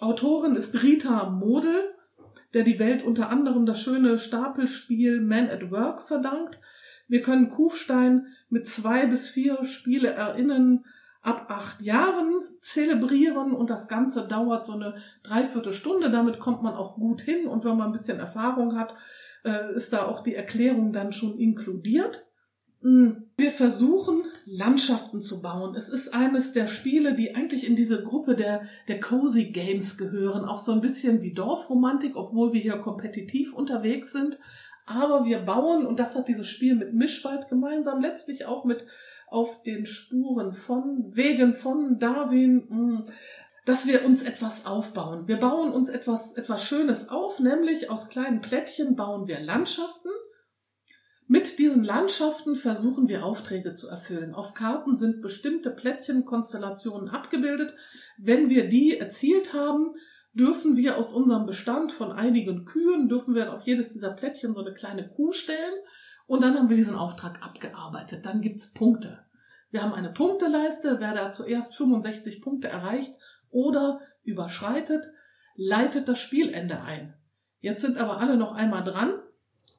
Speaker 2: Autorin ist Rita Model, der die Welt unter anderem das schöne Stapelspiel Man at Work verdankt. Wir können Kufstein mit zwei bis vier Spiele erinnern ab acht Jahren zelebrieren und das Ganze dauert so eine Dreiviertelstunde. Damit kommt man auch gut hin und wenn man ein bisschen Erfahrung hat, äh, ist da auch die Erklärung dann schon inkludiert. Mm, Wir versuchen, Landschaften zu bauen. Es ist eines der Spiele, die eigentlich in diese Gruppe der, der Cozy Games gehören. Auch so ein bisschen wie Dorfromantik, obwohl wir hier kompetitiv unterwegs sind. Aber wir bauen, und das hat dieses Spiel mit Mischwald gemeinsam, letztlich auch mit auf den Spuren von, Wegen von Darwin, mm, dass wir uns etwas aufbauen. Wir bauen uns etwas, etwas Schönes auf, nämlich aus kleinen Plättchen bauen wir Landschaften. Mit diesen Landschaften versuchen wir Aufträge zu erfüllen. Auf Karten sind bestimmte Plättchenkonstellationen abgebildet. Wenn wir die erzielt haben, dürfen wir aus unserem Bestand von einigen Kühen, dürfen wir auf jedes dieser Plättchen so eine kleine Kuh stellen und dann haben wir diesen Auftrag abgearbeitet. Dann gibt's Punkte. Wir haben eine Punkteleiste. Wer da zuerst 65 Punkte erreicht oder überschreitet, leitet das Spielende ein. Jetzt sind aber alle noch einmal dran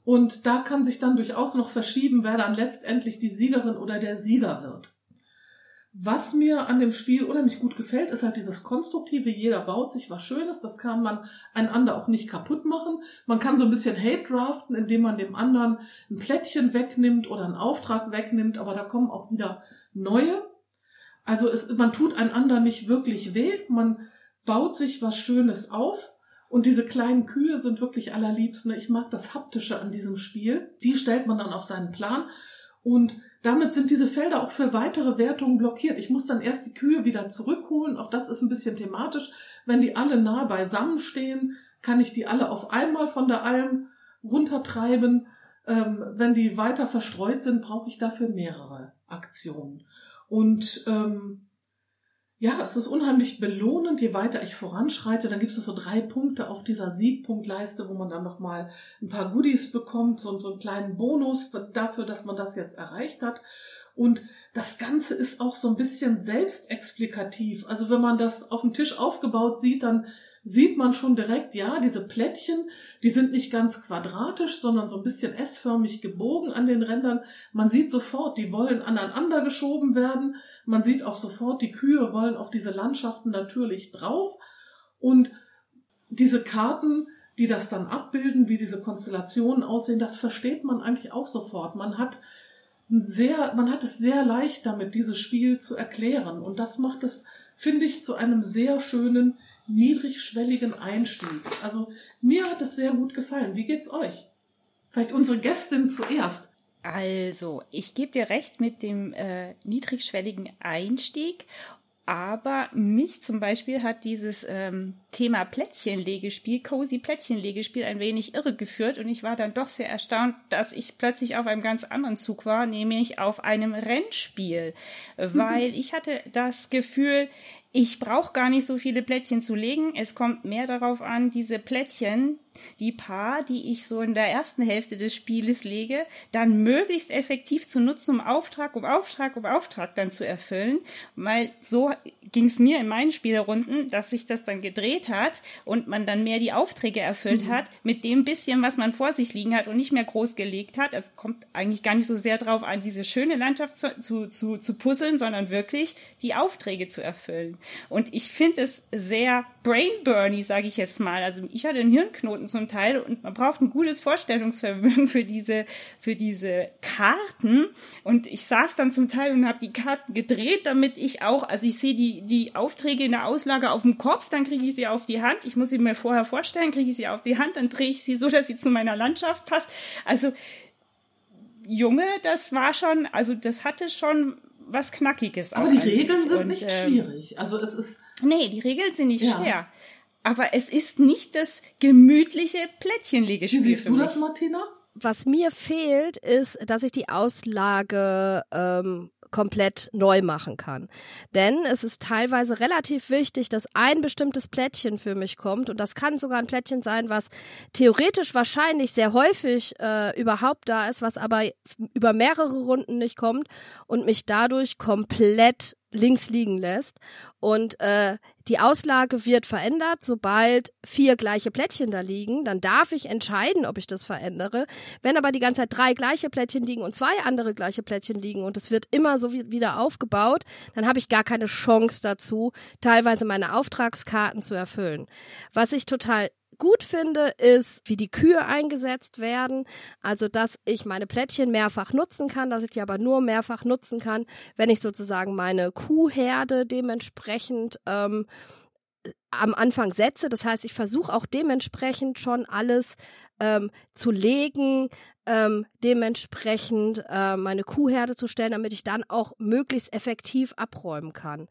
Speaker 2: und da kann sich dann durchaus noch verschieben, wer dann letztendlich die Siegerin oder der Sieger wird. Was mir an dem Spiel unheimlich gut gefällt, ist halt dieses Konstruktive. Jeder baut sich was Schönes. Das kann man einander auch nicht kaputt machen. Man kann so ein bisschen Hate draften, indem man dem anderen ein Plättchen wegnimmt oder einen Auftrag wegnimmt. Aber da kommen auch wieder neue. Also es, man tut einander nicht wirklich weh. Man baut sich was Schönes auf. Und diese kleinen Kühe sind wirklich allerliebst. Ne? Ich mag das Haptische an diesem Spiel. Die stellt man dann auf seinen Plan. Und damit sind diese Felder auch für weitere Wertungen blockiert. Ich muss dann erst die Kühe wieder zurückholen. Auch das ist ein bisschen thematisch. Wenn die alle nah beisammen stehen, kann ich die alle auf einmal von der Alm runtertreiben. Ähm, wenn die weiter verstreut sind, brauche ich dafür mehrere Aktionen. Und ähm, ja, es ist unheimlich belohnend, je weiter ich voranschreite. Dann gibt es so drei Punkte auf dieser Siegpunktleiste, wo man dann nochmal ein paar Goodies bekommt, so, so einen kleinen Bonus dafür, dass man das jetzt erreicht hat. Und das Ganze ist auch so ein bisschen selbstexplikativ. Also wenn man das auf dem Tisch aufgebaut sieht, dann sieht man schon direkt, ja, diese Plättchen, die sind nicht ganz quadratisch, sondern so ein bisschen S-förmig gebogen an den Rändern. Man sieht sofort, die wollen aneinander geschoben werden. Man sieht auch sofort, die Kühe wollen auf diese Landschaften natürlich drauf. Und diese Karten, die das dann abbilden, wie diese Konstellationen aussehen, das versteht man eigentlich auch sofort. Man hat sehr, man hat es sehr leicht damit, dieses Spiel zu erklären. Und das macht es, finde ich, zu einem sehr schönen niedrigschwelligen Einstieg. Also mir hat es sehr gut gefallen. Wie geht's euch? Vielleicht unsere Gästin zuerst.
Speaker 4: Also, ich gebe dir recht mit dem äh, niedrigschwelligen Einstieg aber mich zum Beispiel hat dieses ähm, Thema Plättchenlegespiel, cozy Plättchenlegespiel, ein wenig irregeführt und ich war dann doch sehr erstaunt, dass ich plötzlich auf einem ganz anderen Zug war, nämlich auf einem Rennspiel, weil ich hatte das Gefühl, ich brauche gar nicht so viele Plättchen zu legen. Es kommt mehr darauf an, diese Plättchen, die paar, die ich so in der ersten Hälfte des Spieles lege, dann möglichst effektiv zu nutzen, um Auftrag um Auftrag um Auftrag dann zu erfüllen. Weil so ging es mir in meinen Spielrunden, dass sich das dann gedreht hat und man dann mehr die Aufträge erfüllt mhm. hat mit dem bisschen, was man vor sich liegen hat und nicht mehr groß gelegt hat. Es kommt eigentlich gar nicht so sehr darauf an, diese schöne Landschaft zu, zu, zu, zu puzzeln, sondern wirklich die Aufträge zu erfüllen. Und ich finde es sehr brainburny, sage ich jetzt mal. Also ich hatte einen Hirnknoten zum Teil und man braucht ein gutes Vorstellungsvermögen für diese, für diese Karten. Und ich saß dann zum Teil und habe die Karten gedreht, damit ich auch, also ich sehe die, die Aufträge in der Auslage auf dem Kopf, dann kriege ich sie auf die Hand. Ich muss sie mir vorher vorstellen, kriege ich sie auf die Hand, dann drehe ich sie so, dass sie zu meiner Landschaft passt. Also Junge, das war schon, also das hatte schon was Knackiges.
Speaker 2: Aber die Regeln sind und, nicht ähm, schwierig. Also es ist.
Speaker 4: Nee, die Regeln sind nicht ja. schwer. Aber es ist nicht das gemütliche Plättchenlegespiel.
Speaker 2: Wie siehst du das, Martina?
Speaker 3: Was mir fehlt, ist, dass ich die Auslage ähm, komplett neu machen kann. Denn es ist teilweise relativ wichtig, dass ein bestimmtes Plättchen für mich kommt und das kann sogar ein Plättchen sein, was theoretisch wahrscheinlich sehr häufig äh, überhaupt da ist, was aber über mehrere Runden nicht kommt und mich dadurch komplett links liegen lässt. Und äh, die Auslage wird verändert, sobald vier gleiche Plättchen da liegen. Dann darf ich entscheiden, ob ich das verändere. Wenn aber die ganze Zeit drei gleiche Plättchen liegen und zwei andere gleiche Plättchen liegen und es wird immer so wieder aufgebaut, dann habe ich gar keine Chance dazu, teilweise meine Auftragskarten zu erfüllen. Was ich total gut finde, ist, wie die Kühe eingesetzt werden. Also, dass ich meine Plättchen mehrfach nutzen kann, dass ich die aber nur mehrfach nutzen kann, wenn ich sozusagen meine Kuhherde dementsprechend ähm, am Anfang setze. Das heißt, ich versuche auch dementsprechend schon alles ähm, zu legen, ähm, dementsprechend äh, meine Kuhherde zu stellen, damit ich dann auch möglichst effektiv abräumen kann.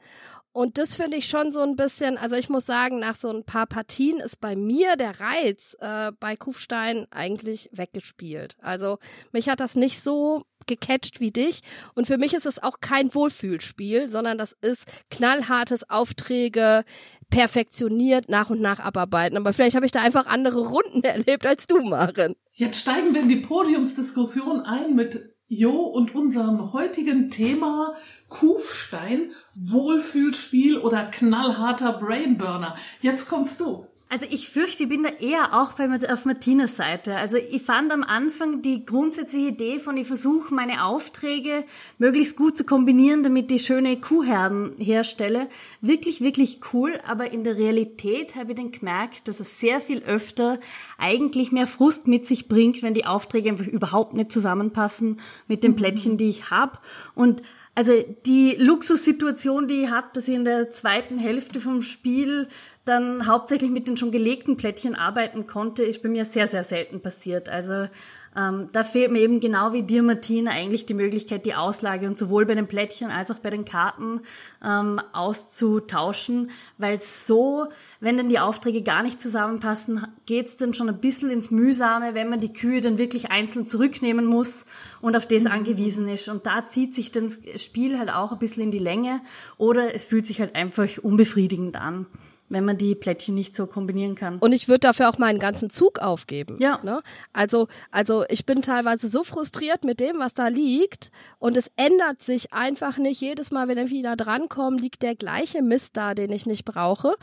Speaker 3: Und das finde ich schon so ein bisschen, also ich muss sagen, nach so ein paar Partien ist bei mir der Reiz äh, bei Kufstein eigentlich weggespielt. Also mich hat das nicht so gecatcht wie dich. Und für mich ist es auch kein Wohlfühlspiel, sondern das ist knallhartes Aufträge, perfektioniert, nach und nach abarbeiten. Aber vielleicht habe ich da einfach andere Runden erlebt als du, Maren.
Speaker 2: Jetzt steigen wir in die Podiumsdiskussion ein mit Jo und unserem heutigen Thema Kufstein, Wohlfühlspiel oder knallharter Brainburner. Jetzt kommst du.
Speaker 5: Also ich fürchte, ich bin da eher auch bei, auf Martinas Seite. Also ich fand am Anfang die grundsätzliche Idee von, ich versuche meine Aufträge möglichst gut zu kombinieren, damit ich schöne Kuhherden herstelle, wirklich, wirklich cool. Aber in der Realität habe ich dann gemerkt, dass es sehr viel öfter eigentlich mehr Frust mit sich bringt, wenn die Aufträge einfach überhaupt nicht zusammenpassen mit den Plättchen, die ich habe. Und also die Luxussituation, die ich hatte, dass ich in der zweiten Hälfte vom Spiel dann hauptsächlich mit den schon gelegten Plättchen arbeiten konnte, ist bei mir sehr, sehr selten passiert. Also ähm, da fehlt mir eben genau wie dir, Martina, eigentlich die Möglichkeit, die Auslage und sowohl bei den Plättchen als auch bei den Karten ähm, auszutauschen, weil so, wenn dann die Aufträge gar nicht zusammenpassen, geht's dann schon ein bisschen ins Mühsame, wenn man die Kühe dann wirklich einzeln zurücknehmen muss und auf das mhm. angewiesen ist. Und da zieht sich das Spiel halt auch ein bisschen in die Länge oder es fühlt sich halt einfach unbefriedigend an wenn man die Plättchen nicht so kombinieren kann.
Speaker 3: Und ich würde dafür auch meinen ganzen Zug aufgeben.
Speaker 5: Ja.
Speaker 3: Ne? Also, also ich bin teilweise so frustriert mit dem, was da liegt und es ändert sich einfach nicht. Jedes Mal, wenn ich wieder drankomme, liegt der gleiche Mist da, den ich nicht brauche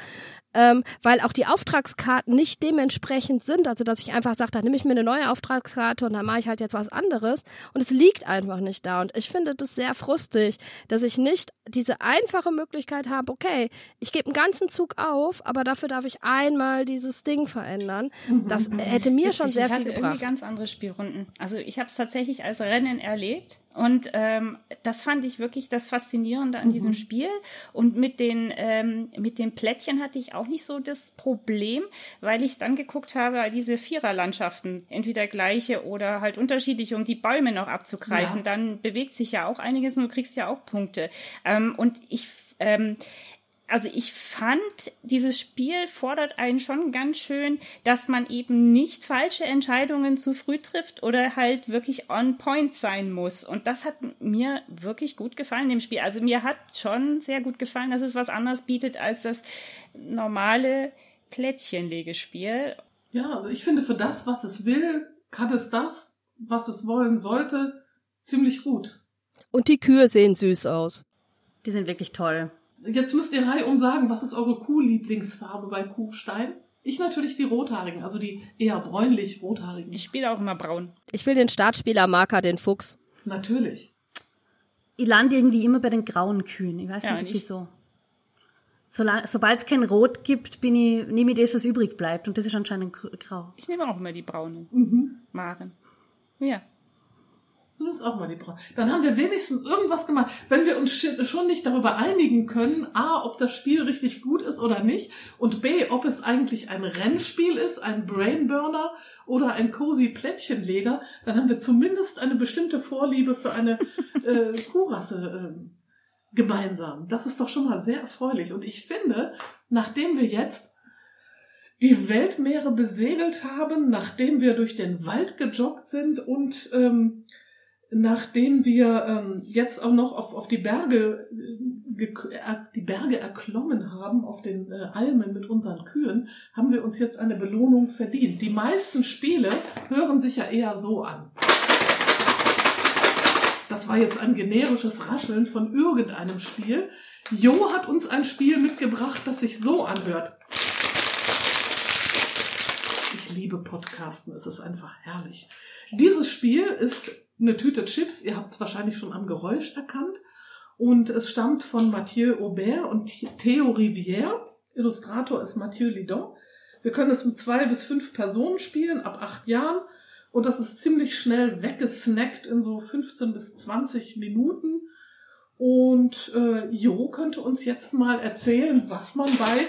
Speaker 3: ähm, weil auch die Auftragskarten nicht dementsprechend sind. Also dass ich einfach sage, da nehme ich mir eine neue Auftragskarte und dann mache ich halt jetzt was anderes. Und es liegt einfach nicht da. Und ich finde das sehr frustig, dass ich nicht diese einfache Möglichkeit habe, okay, ich gebe einen ganzen Zug auf, aber dafür darf ich einmal dieses Ding verändern. Das mhm. hätte mir schon sehr
Speaker 4: ich
Speaker 3: viel gebracht.
Speaker 4: Irgendwie ganz andere Spielrunden. Also ich habe es tatsächlich als Rennen erlebt und ähm, das fand ich wirklich das Faszinierende an mhm. diesem Spiel. Und mit den, ähm, mit den Plättchen hatte ich auch nicht so das Problem, weil ich dann geguckt habe, diese Viererlandschaften, entweder gleiche oder halt unterschiedliche, um die Bäume noch abzugreifen. Ja. Dann bewegt sich ja auch einiges und du kriegst ja auch Punkte. Ähm, und ich ähm, also ich fand, dieses Spiel fordert einen schon ganz schön, dass man eben nicht falsche Entscheidungen zu früh trifft oder halt wirklich on point sein muss. Und das hat mir wirklich gut gefallen im Spiel. Also mir hat schon sehr gut gefallen, dass es was anderes bietet als das normale Plättchenlegespiel.
Speaker 2: Ja, also ich finde, für das, was es will, kann es das, was es wollen sollte, ziemlich gut.
Speaker 3: Und die Kühe sehen süß aus.
Speaker 5: Die sind wirklich toll.
Speaker 2: Jetzt müsst ihr reihum sagen, was ist eure Kuh-Lieblingsfarbe bei Kufstein? Ich natürlich die rothaarigen, also die eher bräunlich-rothaarigen.
Speaker 4: Ich spiele auch immer braun.
Speaker 3: Ich will den Startspieler Marker, den Fuchs.
Speaker 2: Natürlich.
Speaker 5: Ich lande irgendwie immer bei den grauen Kühen. Ich weiß ja, nicht wieso. Sobald es kein Rot gibt, bin ich, nehme ich das, was übrig bleibt. Und das ist anscheinend grau.
Speaker 4: Ich nehme auch immer die braunen mhm. Maren. Ja.
Speaker 2: Du nimmst auch mal die Braun. Dann haben wir wenigstens irgendwas gemacht. Wenn wir uns schon nicht darüber einigen können, a, ob das Spiel richtig gut ist oder nicht, und b, ob es eigentlich ein Rennspiel ist, ein Brainburner oder ein cozy Plättchenleger, dann haben wir zumindest eine bestimmte Vorliebe für eine äh, Kuhrasse äh, gemeinsam. Das ist doch schon mal sehr erfreulich. Und ich finde, nachdem wir jetzt die Weltmeere besegelt haben, nachdem wir durch den Wald gejoggt sind und ähm, nachdem wir ähm, jetzt auch noch auf, auf die Berge äh, die Berge erklommen haben auf den äh, Almen mit unseren Kühen, haben wir uns jetzt eine Belohnung verdient. Die meisten Spiele hören sich ja eher so an. Das war jetzt ein generisches Rascheln von irgendeinem Spiel. Jo hat uns ein Spiel mitgebracht, das sich so anhört. Ich liebe Podcasten, es ist einfach herrlich. Dieses Spiel ist eine Tüte Chips. Ihr habt es wahrscheinlich schon am Geräusch erkannt. Und es stammt von Mathieu Aubert und Theo Rivière. Illustrator ist Mathieu Lidon. Wir können es mit zwei bis fünf Personen spielen, ab acht Jahren. Und das ist ziemlich schnell weggesnackt in so 15 bis 20 Minuten. Und äh, Jo könnte uns jetzt mal erzählen, was man bei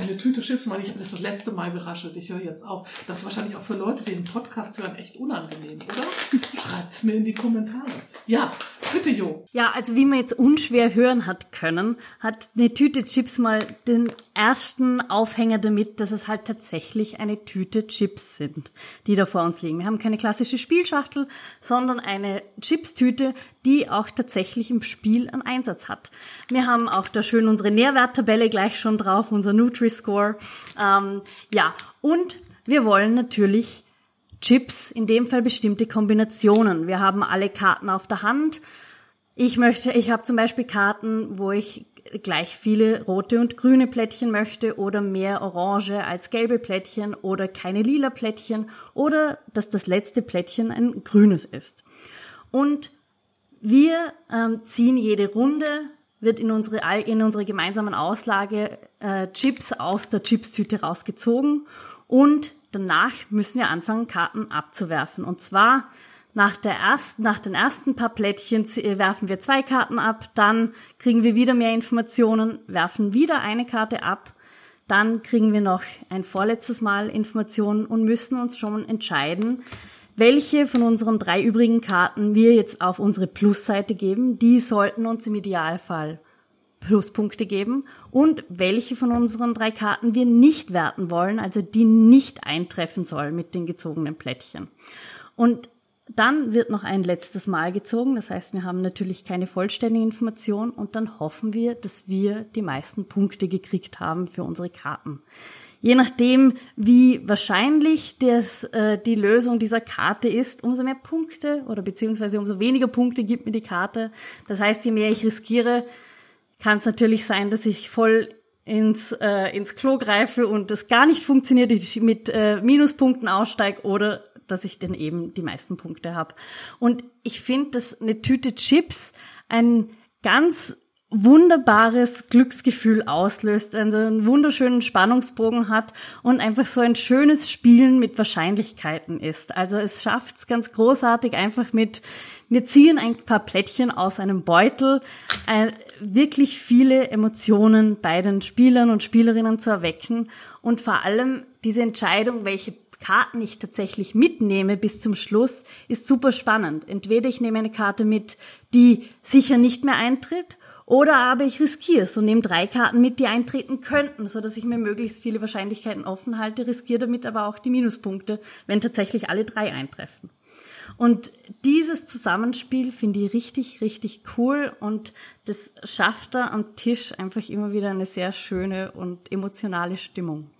Speaker 2: eine Tüte Chips, meine ich habe das das letzte Mal geraschelt. Ich höre jetzt auf. Das ist wahrscheinlich auch für Leute, die den Podcast hören, echt unangenehm, oder? Schreibt's mir in die Kommentare. Ja, bitte Jo.
Speaker 5: Ja, also wie man jetzt unschwer hören hat können, hat eine Tüte Chips mal den ersten Aufhänger damit, dass es halt tatsächlich eine Tüte Chips sind, die da vor uns liegen. Wir haben keine klassische Spielschachtel, sondern eine Chips-Tüte, die auch tatsächlich im Spiel einen Einsatz hat. Wir haben auch da schön unsere Nährwerttabelle gleich schon drauf, unser Nutri-Score. Ähm, ja, und wir wollen natürlich Chips, in dem Fall bestimmte Kombinationen. Wir haben alle Karten auf der Hand. Ich möchte, ich habe zum Beispiel Karten, wo ich gleich viele rote und grüne Plättchen möchte oder mehr orange als gelbe Plättchen oder keine lila Plättchen oder dass das letzte Plättchen ein grünes ist. Und wir ähm, ziehen jede Runde, wird in unsere, in unsere gemeinsamen Auslage äh, Chips aus der Chipstüte rausgezogen und danach müssen wir anfangen, Karten abzuwerfen. Und zwar nach, der ersten, nach den ersten paar Plättchen äh, werfen wir zwei Karten ab, dann kriegen wir wieder mehr Informationen, werfen wieder eine Karte ab, dann kriegen wir noch ein vorletztes Mal Informationen und müssen uns schon entscheiden, welche von unseren drei übrigen Karten wir jetzt auf unsere Plusseite geben. Die sollten uns im Idealfall Pluspunkte geben und welche von unseren drei Karten wir nicht werten wollen, also die nicht eintreffen soll mit den gezogenen Plättchen. Und dann wird noch ein letztes Mal gezogen, das heißt, wir haben natürlich keine vollständige Information und dann hoffen wir, dass wir die meisten Punkte gekriegt haben für unsere Karten. Je nachdem, wie wahrscheinlich das, äh, die Lösung dieser Karte ist, umso mehr Punkte oder beziehungsweise umso weniger Punkte gibt mir die Karte. Das heißt, je mehr ich riskiere, kann es natürlich sein, dass ich voll ins, äh, ins Klo greife und das gar nicht funktioniert, ich mit äh, Minuspunkten aussteige oder dass ich dann eben die meisten Punkte habe. Und ich finde, dass eine Tüte Chips ein ganz wunderbares Glücksgefühl auslöst, also einen wunderschönen Spannungsbogen hat und einfach so ein schönes Spielen mit Wahrscheinlichkeiten ist. Also es schafft es ganz großartig einfach mit, wir ziehen ein paar Plättchen aus einem Beutel, äh, wirklich viele Emotionen bei den Spielern und Spielerinnen zu erwecken und vor allem diese Entscheidung, welche Karten ich tatsächlich mitnehme bis zum Schluss, ist super spannend. Entweder ich nehme eine Karte mit, die sicher nicht mehr eintritt, oder aber ich riskiere es und nehme drei Karten mit, die eintreten könnten, so dass ich mir möglichst viele Wahrscheinlichkeiten offen halte, riskiere damit aber auch die Minuspunkte, wenn tatsächlich alle drei eintreffen. Und dieses Zusammenspiel finde ich richtig, richtig cool und das schafft da am Tisch einfach immer wieder eine sehr schöne und emotionale Stimmung.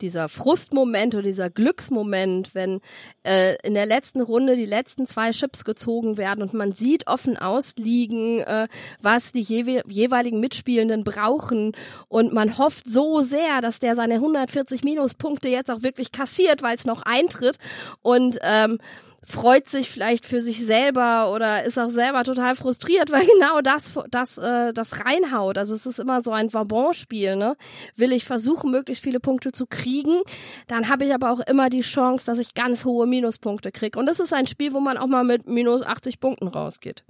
Speaker 3: Dieser Frustmoment oder dieser Glücksmoment, wenn äh, in der letzten Runde die letzten zwei Chips gezogen werden und man sieht offen ausliegen, äh, was die jewe jeweiligen Mitspielenden brauchen und man hofft so sehr, dass der seine 140 Minuspunkte jetzt auch wirklich kassiert, weil es noch eintritt und ähm, freut sich vielleicht für sich selber oder ist auch selber total frustriert, weil genau das das äh, das reinhaut. Also es ist immer so ein Vabon-Spiel, ne? Will ich versuchen, möglichst viele Punkte zu kriegen, dann habe ich aber auch immer die Chance, dass ich ganz hohe Minuspunkte kriege. Und das ist ein Spiel, wo man auch mal mit minus 80 Punkten rausgeht.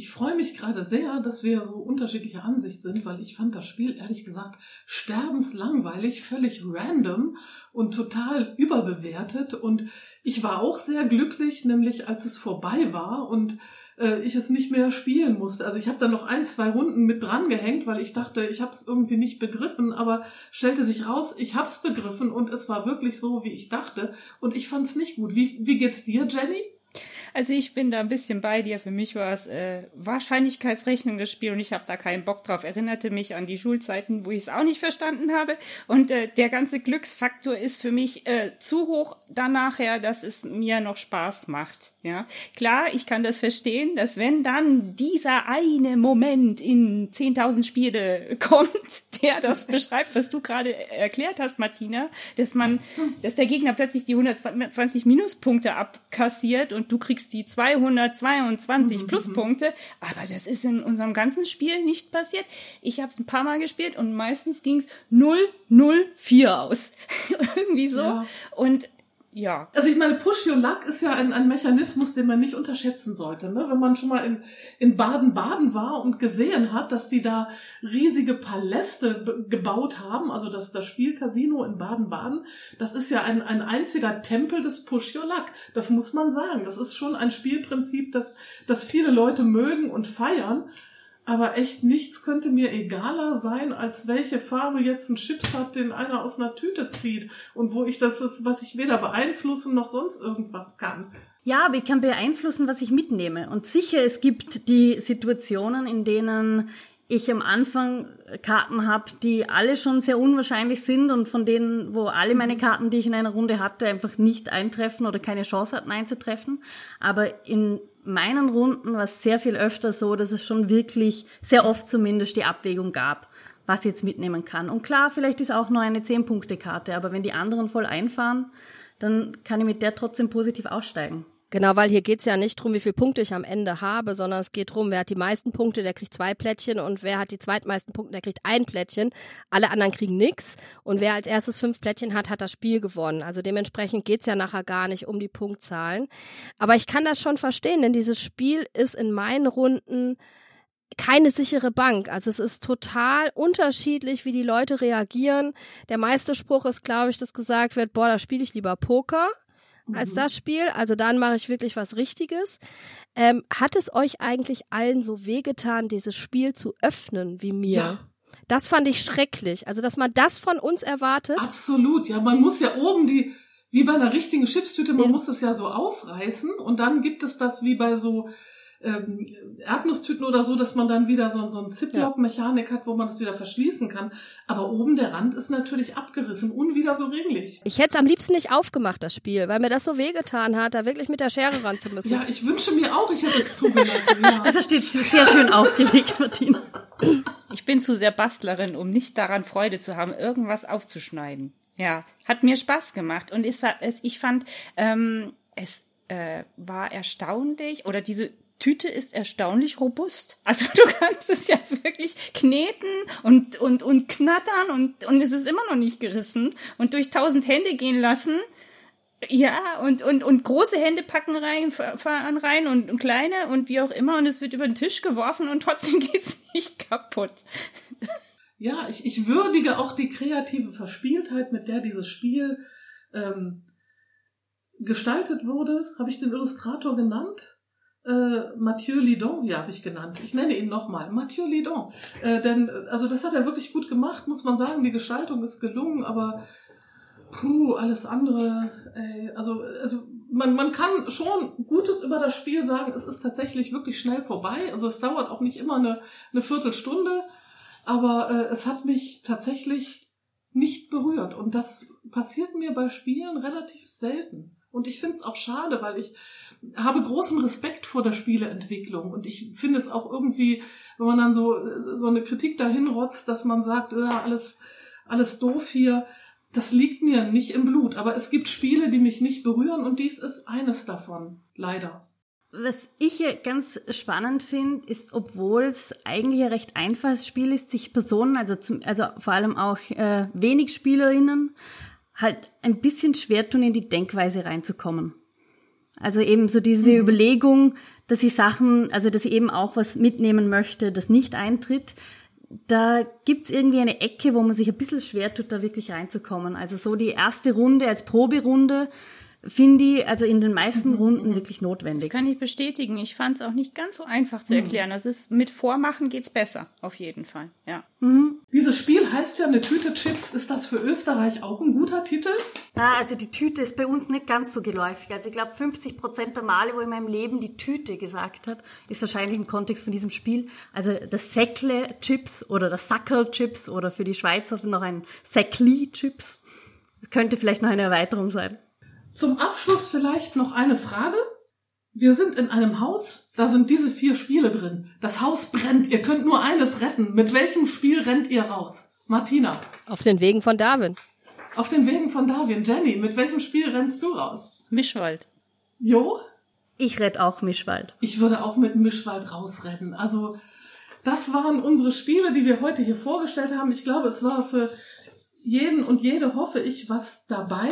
Speaker 2: Ich freue mich gerade sehr, dass wir so unterschiedlicher Ansicht sind, weil ich fand das Spiel ehrlich gesagt sterbenslangweilig, völlig random und total überbewertet. Und ich war auch sehr glücklich, nämlich als es vorbei war und äh, ich es nicht mehr spielen musste. Also ich habe da noch ein, zwei Runden mit dran gehängt, weil ich dachte, ich habe es irgendwie nicht begriffen, aber stellte sich raus, ich habe es begriffen und es war wirklich so, wie ich dachte. Und ich fand es nicht gut. Wie, wie geht's dir, Jenny?
Speaker 4: Also ich bin da ein bisschen bei dir. Für mich war es äh, Wahrscheinlichkeitsrechnung das Spiel und ich habe da keinen Bock drauf. Erinnerte mich an die Schulzeiten, wo ich es auch nicht verstanden habe. Und äh, der ganze Glücksfaktor ist für mich äh, zu hoch danach her, dass es mir noch Spaß macht. Ja, klar, ich kann das verstehen, dass wenn dann dieser eine Moment in 10.000 Spiele kommt, der das beschreibt, was du gerade erklärt hast, Martina, dass man, dass der Gegner plötzlich die 120 Minuspunkte abkassiert und du kriegst die 222 mhm. Pluspunkte, aber das ist in unserem ganzen Spiel nicht passiert. Ich habe es ein paar Mal gespielt und meistens ging es 0 0 4 aus. Irgendwie so. Ja. Und ja.
Speaker 2: Also ich meine, Push Your Luck ist ja ein, ein Mechanismus, den man nicht unterschätzen sollte. Ne? Wenn man schon mal in, in Baden-Baden war und gesehen hat, dass die da riesige Paläste gebaut haben, also das, das Spielcasino in Baden-Baden, das ist ja ein, ein einziger Tempel des Push Your Luck. Das muss man sagen. Das ist schon ein Spielprinzip, das, das viele Leute mögen und feiern. Aber echt nichts könnte mir egaler sein, als welche Farbe jetzt ein Chips hat, den einer aus einer Tüte zieht und wo ich das ist, was ich weder beeinflussen noch sonst irgendwas kann.
Speaker 5: Ja, aber ich kann beeinflussen, was ich mitnehme. Und sicher, es gibt die Situationen, in denen ich am Anfang Karten habe, die alle schon sehr unwahrscheinlich sind und von denen, wo alle meine mhm. Karten, die ich in einer Runde hatte, einfach nicht eintreffen oder keine Chance hatten einzutreffen. Aber in meinen Runden war es sehr viel öfter so, dass es schon wirklich, sehr oft zumindest, die Abwägung gab, was ich jetzt mitnehmen kann. Und klar, vielleicht ist auch nur eine 10-Punkte-Karte, aber wenn die anderen voll einfahren, dann kann ich mit der trotzdem positiv aussteigen.
Speaker 3: Genau, weil hier geht's ja nicht drum, wie viele Punkte ich am Ende habe, sondern es geht drum, wer hat die meisten Punkte, der kriegt zwei Plättchen und wer hat die zweitmeisten Punkte, der kriegt ein Plättchen. Alle anderen kriegen nix und wer als erstes fünf Plättchen hat, hat das Spiel gewonnen. Also dementsprechend geht's ja nachher gar nicht um die Punktzahlen. Aber ich kann das schon verstehen, denn dieses Spiel ist in meinen Runden keine sichere Bank. Also es ist total unterschiedlich, wie die Leute reagieren. Der meiste Spruch ist, glaube ich, dass gesagt wird, boah, da spiele ich lieber Poker als mhm. das Spiel. Also dann mache ich wirklich was Richtiges. Ähm, hat es euch eigentlich allen so wehgetan, dieses Spiel zu öffnen wie mir? Ja. Das fand ich schrecklich. Also, dass man das von uns erwartet.
Speaker 2: Absolut, ja. Man muss ja oben die, wie bei einer richtigen Chipstüte, man ja. muss es ja so aufreißen und dann gibt es das wie bei so ähm, Erdnusstüten oder so, dass man dann wieder so, so ein Ziplock-Mechanik hat, wo man das wieder verschließen kann. Aber oben der Rand ist natürlich abgerissen, unwiederbringlich.
Speaker 3: Ich hätte es am liebsten nicht aufgemacht, das Spiel, weil mir das so wehgetan hat, da wirklich mit der Schere ran zu müssen.
Speaker 2: Ja, ich wünsche mir auch, ich hätte es zugelassen. ja.
Speaker 5: Das steht sehr schön aufgelegt, Martina.
Speaker 4: Ich bin zu sehr Bastlerin, um nicht daran Freude zu haben, irgendwas aufzuschneiden. Ja, hat mir Spaß gemacht und ich, ich fand, ähm, es äh, war erstaunlich oder diese Tüte ist erstaunlich robust. Also du kannst es ja wirklich kneten und, und, und knattern und, und es ist immer noch nicht gerissen und durch tausend Hände gehen lassen. Ja, und, und, und große Hände packen rein, fahren rein und, und kleine und wie auch immer und es wird über den Tisch geworfen und trotzdem geht's nicht kaputt.
Speaker 2: Ja, ich, ich würdige auch die kreative Verspieltheit, mit der dieses Spiel ähm, gestaltet wurde. Habe ich den Illustrator genannt? Äh, Mathieu Lidon, ja, habe ich genannt. Ich nenne ihn nochmal, Mathieu Lidon. Äh, denn, also das hat er wirklich gut gemacht, muss man sagen. Die Gestaltung ist gelungen, aber puh, alles andere, ey, also, also man, man kann schon Gutes über das Spiel sagen. Es ist tatsächlich wirklich schnell vorbei. Also es dauert auch nicht immer eine, eine Viertelstunde, aber äh, es hat mich tatsächlich nicht berührt. Und das passiert mir bei Spielen relativ selten. Und ich finde es auch schade, weil ich habe großen Respekt vor der Spieleentwicklung und ich finde es auch irgendwie, wenn man dann so, so eine Kritik dahin rotzt, dass man sagt, ja, alles, alles doof hier, das liegt mir nicht im Blut. Aber es gibt Spiele, die mich nicht berühren und dies ist eines davon, leider.
Speaker 5: Was ich hier ganz spannend finde, ist, obwohl es eigentlich ein recht einfaches Spiel ist, sich Personen, also, zum, also vor allem auch äh, wenig Spielerinnen, halt ein bisschen schwer tun, in die Denkweise reinzukommen. Also eben so diese mhm. Überlegung, dass ich Sachen, also dass ich eben auch was mitnehmen möchte, das nicht eintritt. Da gibt's irgendwie eine Ecke, wo man sich ein bisschen schwer tut, da wirklich reinzukommen. Also so die erste Runde als Proberunde finde ich also in den meisten mhm. Runden wirklich notwendig.
Speaker 4: Das kann ich bestätigen. Ich fand es auch nicht ganz so einfach zu mhm. erklären. Das ist mit Vormachen geht's besser, auf jeden Fall. Ja.
Speaker 2: Mhm. Dieses Spiel heißt ja eine Tüte Chips. Ist das für Österreich auch ein guter Titel?
Speaker 5: Ja, also die Tüte ist bei uns nicht ganz so geläufig. Also ich glaube, 50 Prozent der Male, wo ich in meinem Leben die Tüte gesagt habe, ist wahrscheinlich im Kontext von diesem Spiel. Also das Säckle Chips oder das Sackerl Chips oder für die Schweizer noch ein Säckli Chips. Das könnte vielleicht noch eine Erweiterung sein.
Speaker 2: Zum Abschluss vielleicht noch eine Frage. Wir sind in einem Haus, da sind diese vier Spiele drin. Das Haus brennt, ihr könnt nur eines retten. Mit welchem Spiel rennt ihr raus? Martina.
Speaker 3: Auf den Wegen von Darwin.
Speaker 2: Auf den Wegen von Darwin. Jenny, mit welchem Spiel rennst du raus?
Speaker 4: Mischwald.
Speaker 2: Jo?
Speaker 5: Ich rette auch Mischwald.
Speaker 2: Ich würde auch mit Mischwald rausrennen. Also, das waren unsere Spiele, die wir heute hier vorgestellt haben. Ich glaube, es war für jeden und jede, hoffe ich, was dabei.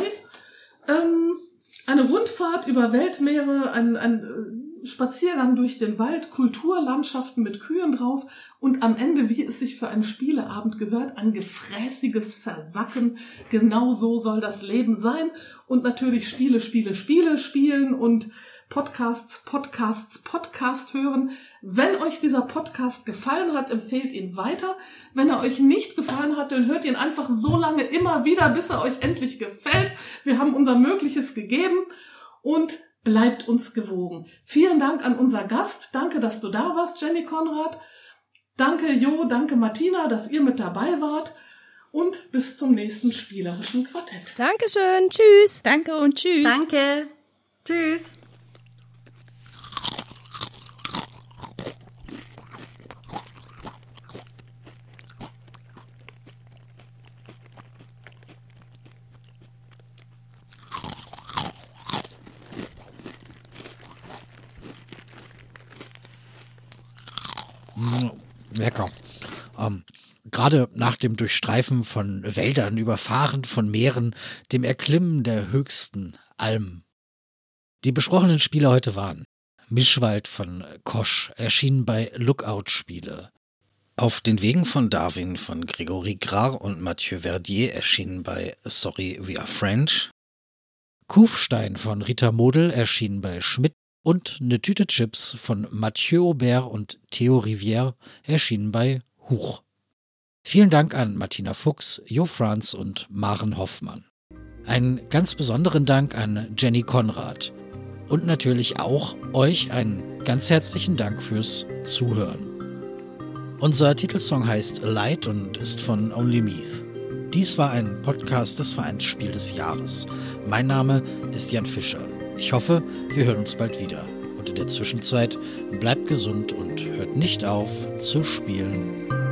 Speaker 2: Ähm, eine Rundfahrt über Weltmeere, ein, ein äh, Spaziergang durch den Wald, Kulturlandschaften mit Kühen drauf und am Ende, wie es sich für einen Spieleabend gehört, ein gefräßiges Versacken. Genau so soll das Leben sein. Und natürlich Spiele, Spiele, Spiele spielen und Podcasts, Podcasts, Podcast hören. Wenn euch dieser Podcast gefallen hat, empfehlt ihn weiter. Wenn er euch nicht gefallen hat, dann hört ihn einfach so lange immer wieder, bis er euch endlich gefällt. Wir haben unser Mögliches gegeben und bleibt uns gewogen. Vielen Dank an unser Gast. Danke, dass du da warst, Jenny Konrad. Danke, Jo, danke, Martina, dass ihr mit dabei wart. Und bis zum nächsten spielerischen Quartett.
Speaker 3: Dankeschön. Tschüss.
Speaker 4: Danke und tschüss.
Speaker 5: Danke. Tschüss.
Speaker 1: Gerade nach dem Durchstreifen von Wäldern, Überfahren von Meeren, dem Erklimmen der höchsten Almen. Die besprochenen Spiele heute waren Mischwald von Kosch, erschienen bei Lookout Spiele. Auf den Wegen von Darwin von Gregory Grar und Mathieu Verdier, erschienen bei Sorry We Are French. Kufstein von Rita Model, erschienen bei Schmidt. Und eine Tüte Chips von Mathieu Aubert und Theo Rivière, erschienen bei Huch. Vielen Dank an Martina Fuchs, Jo Franz und Maren Hoffmann. Einen ganz besonderen Dank an Jenny Konrad. Und natürlich auch euch einen ganz herzlichen Dank fürs Zuhören. Unser Titelsong heißt Light und ist von Only Meath. Dies war ein Podcast des Vereinsspiel des Jahres. Mein Name ist Jan Fischer. Ich hoffe, wir hören uns bald wieder. Und in der Zwischenzeit bleibt gesund und hört nicht auf zu spielen.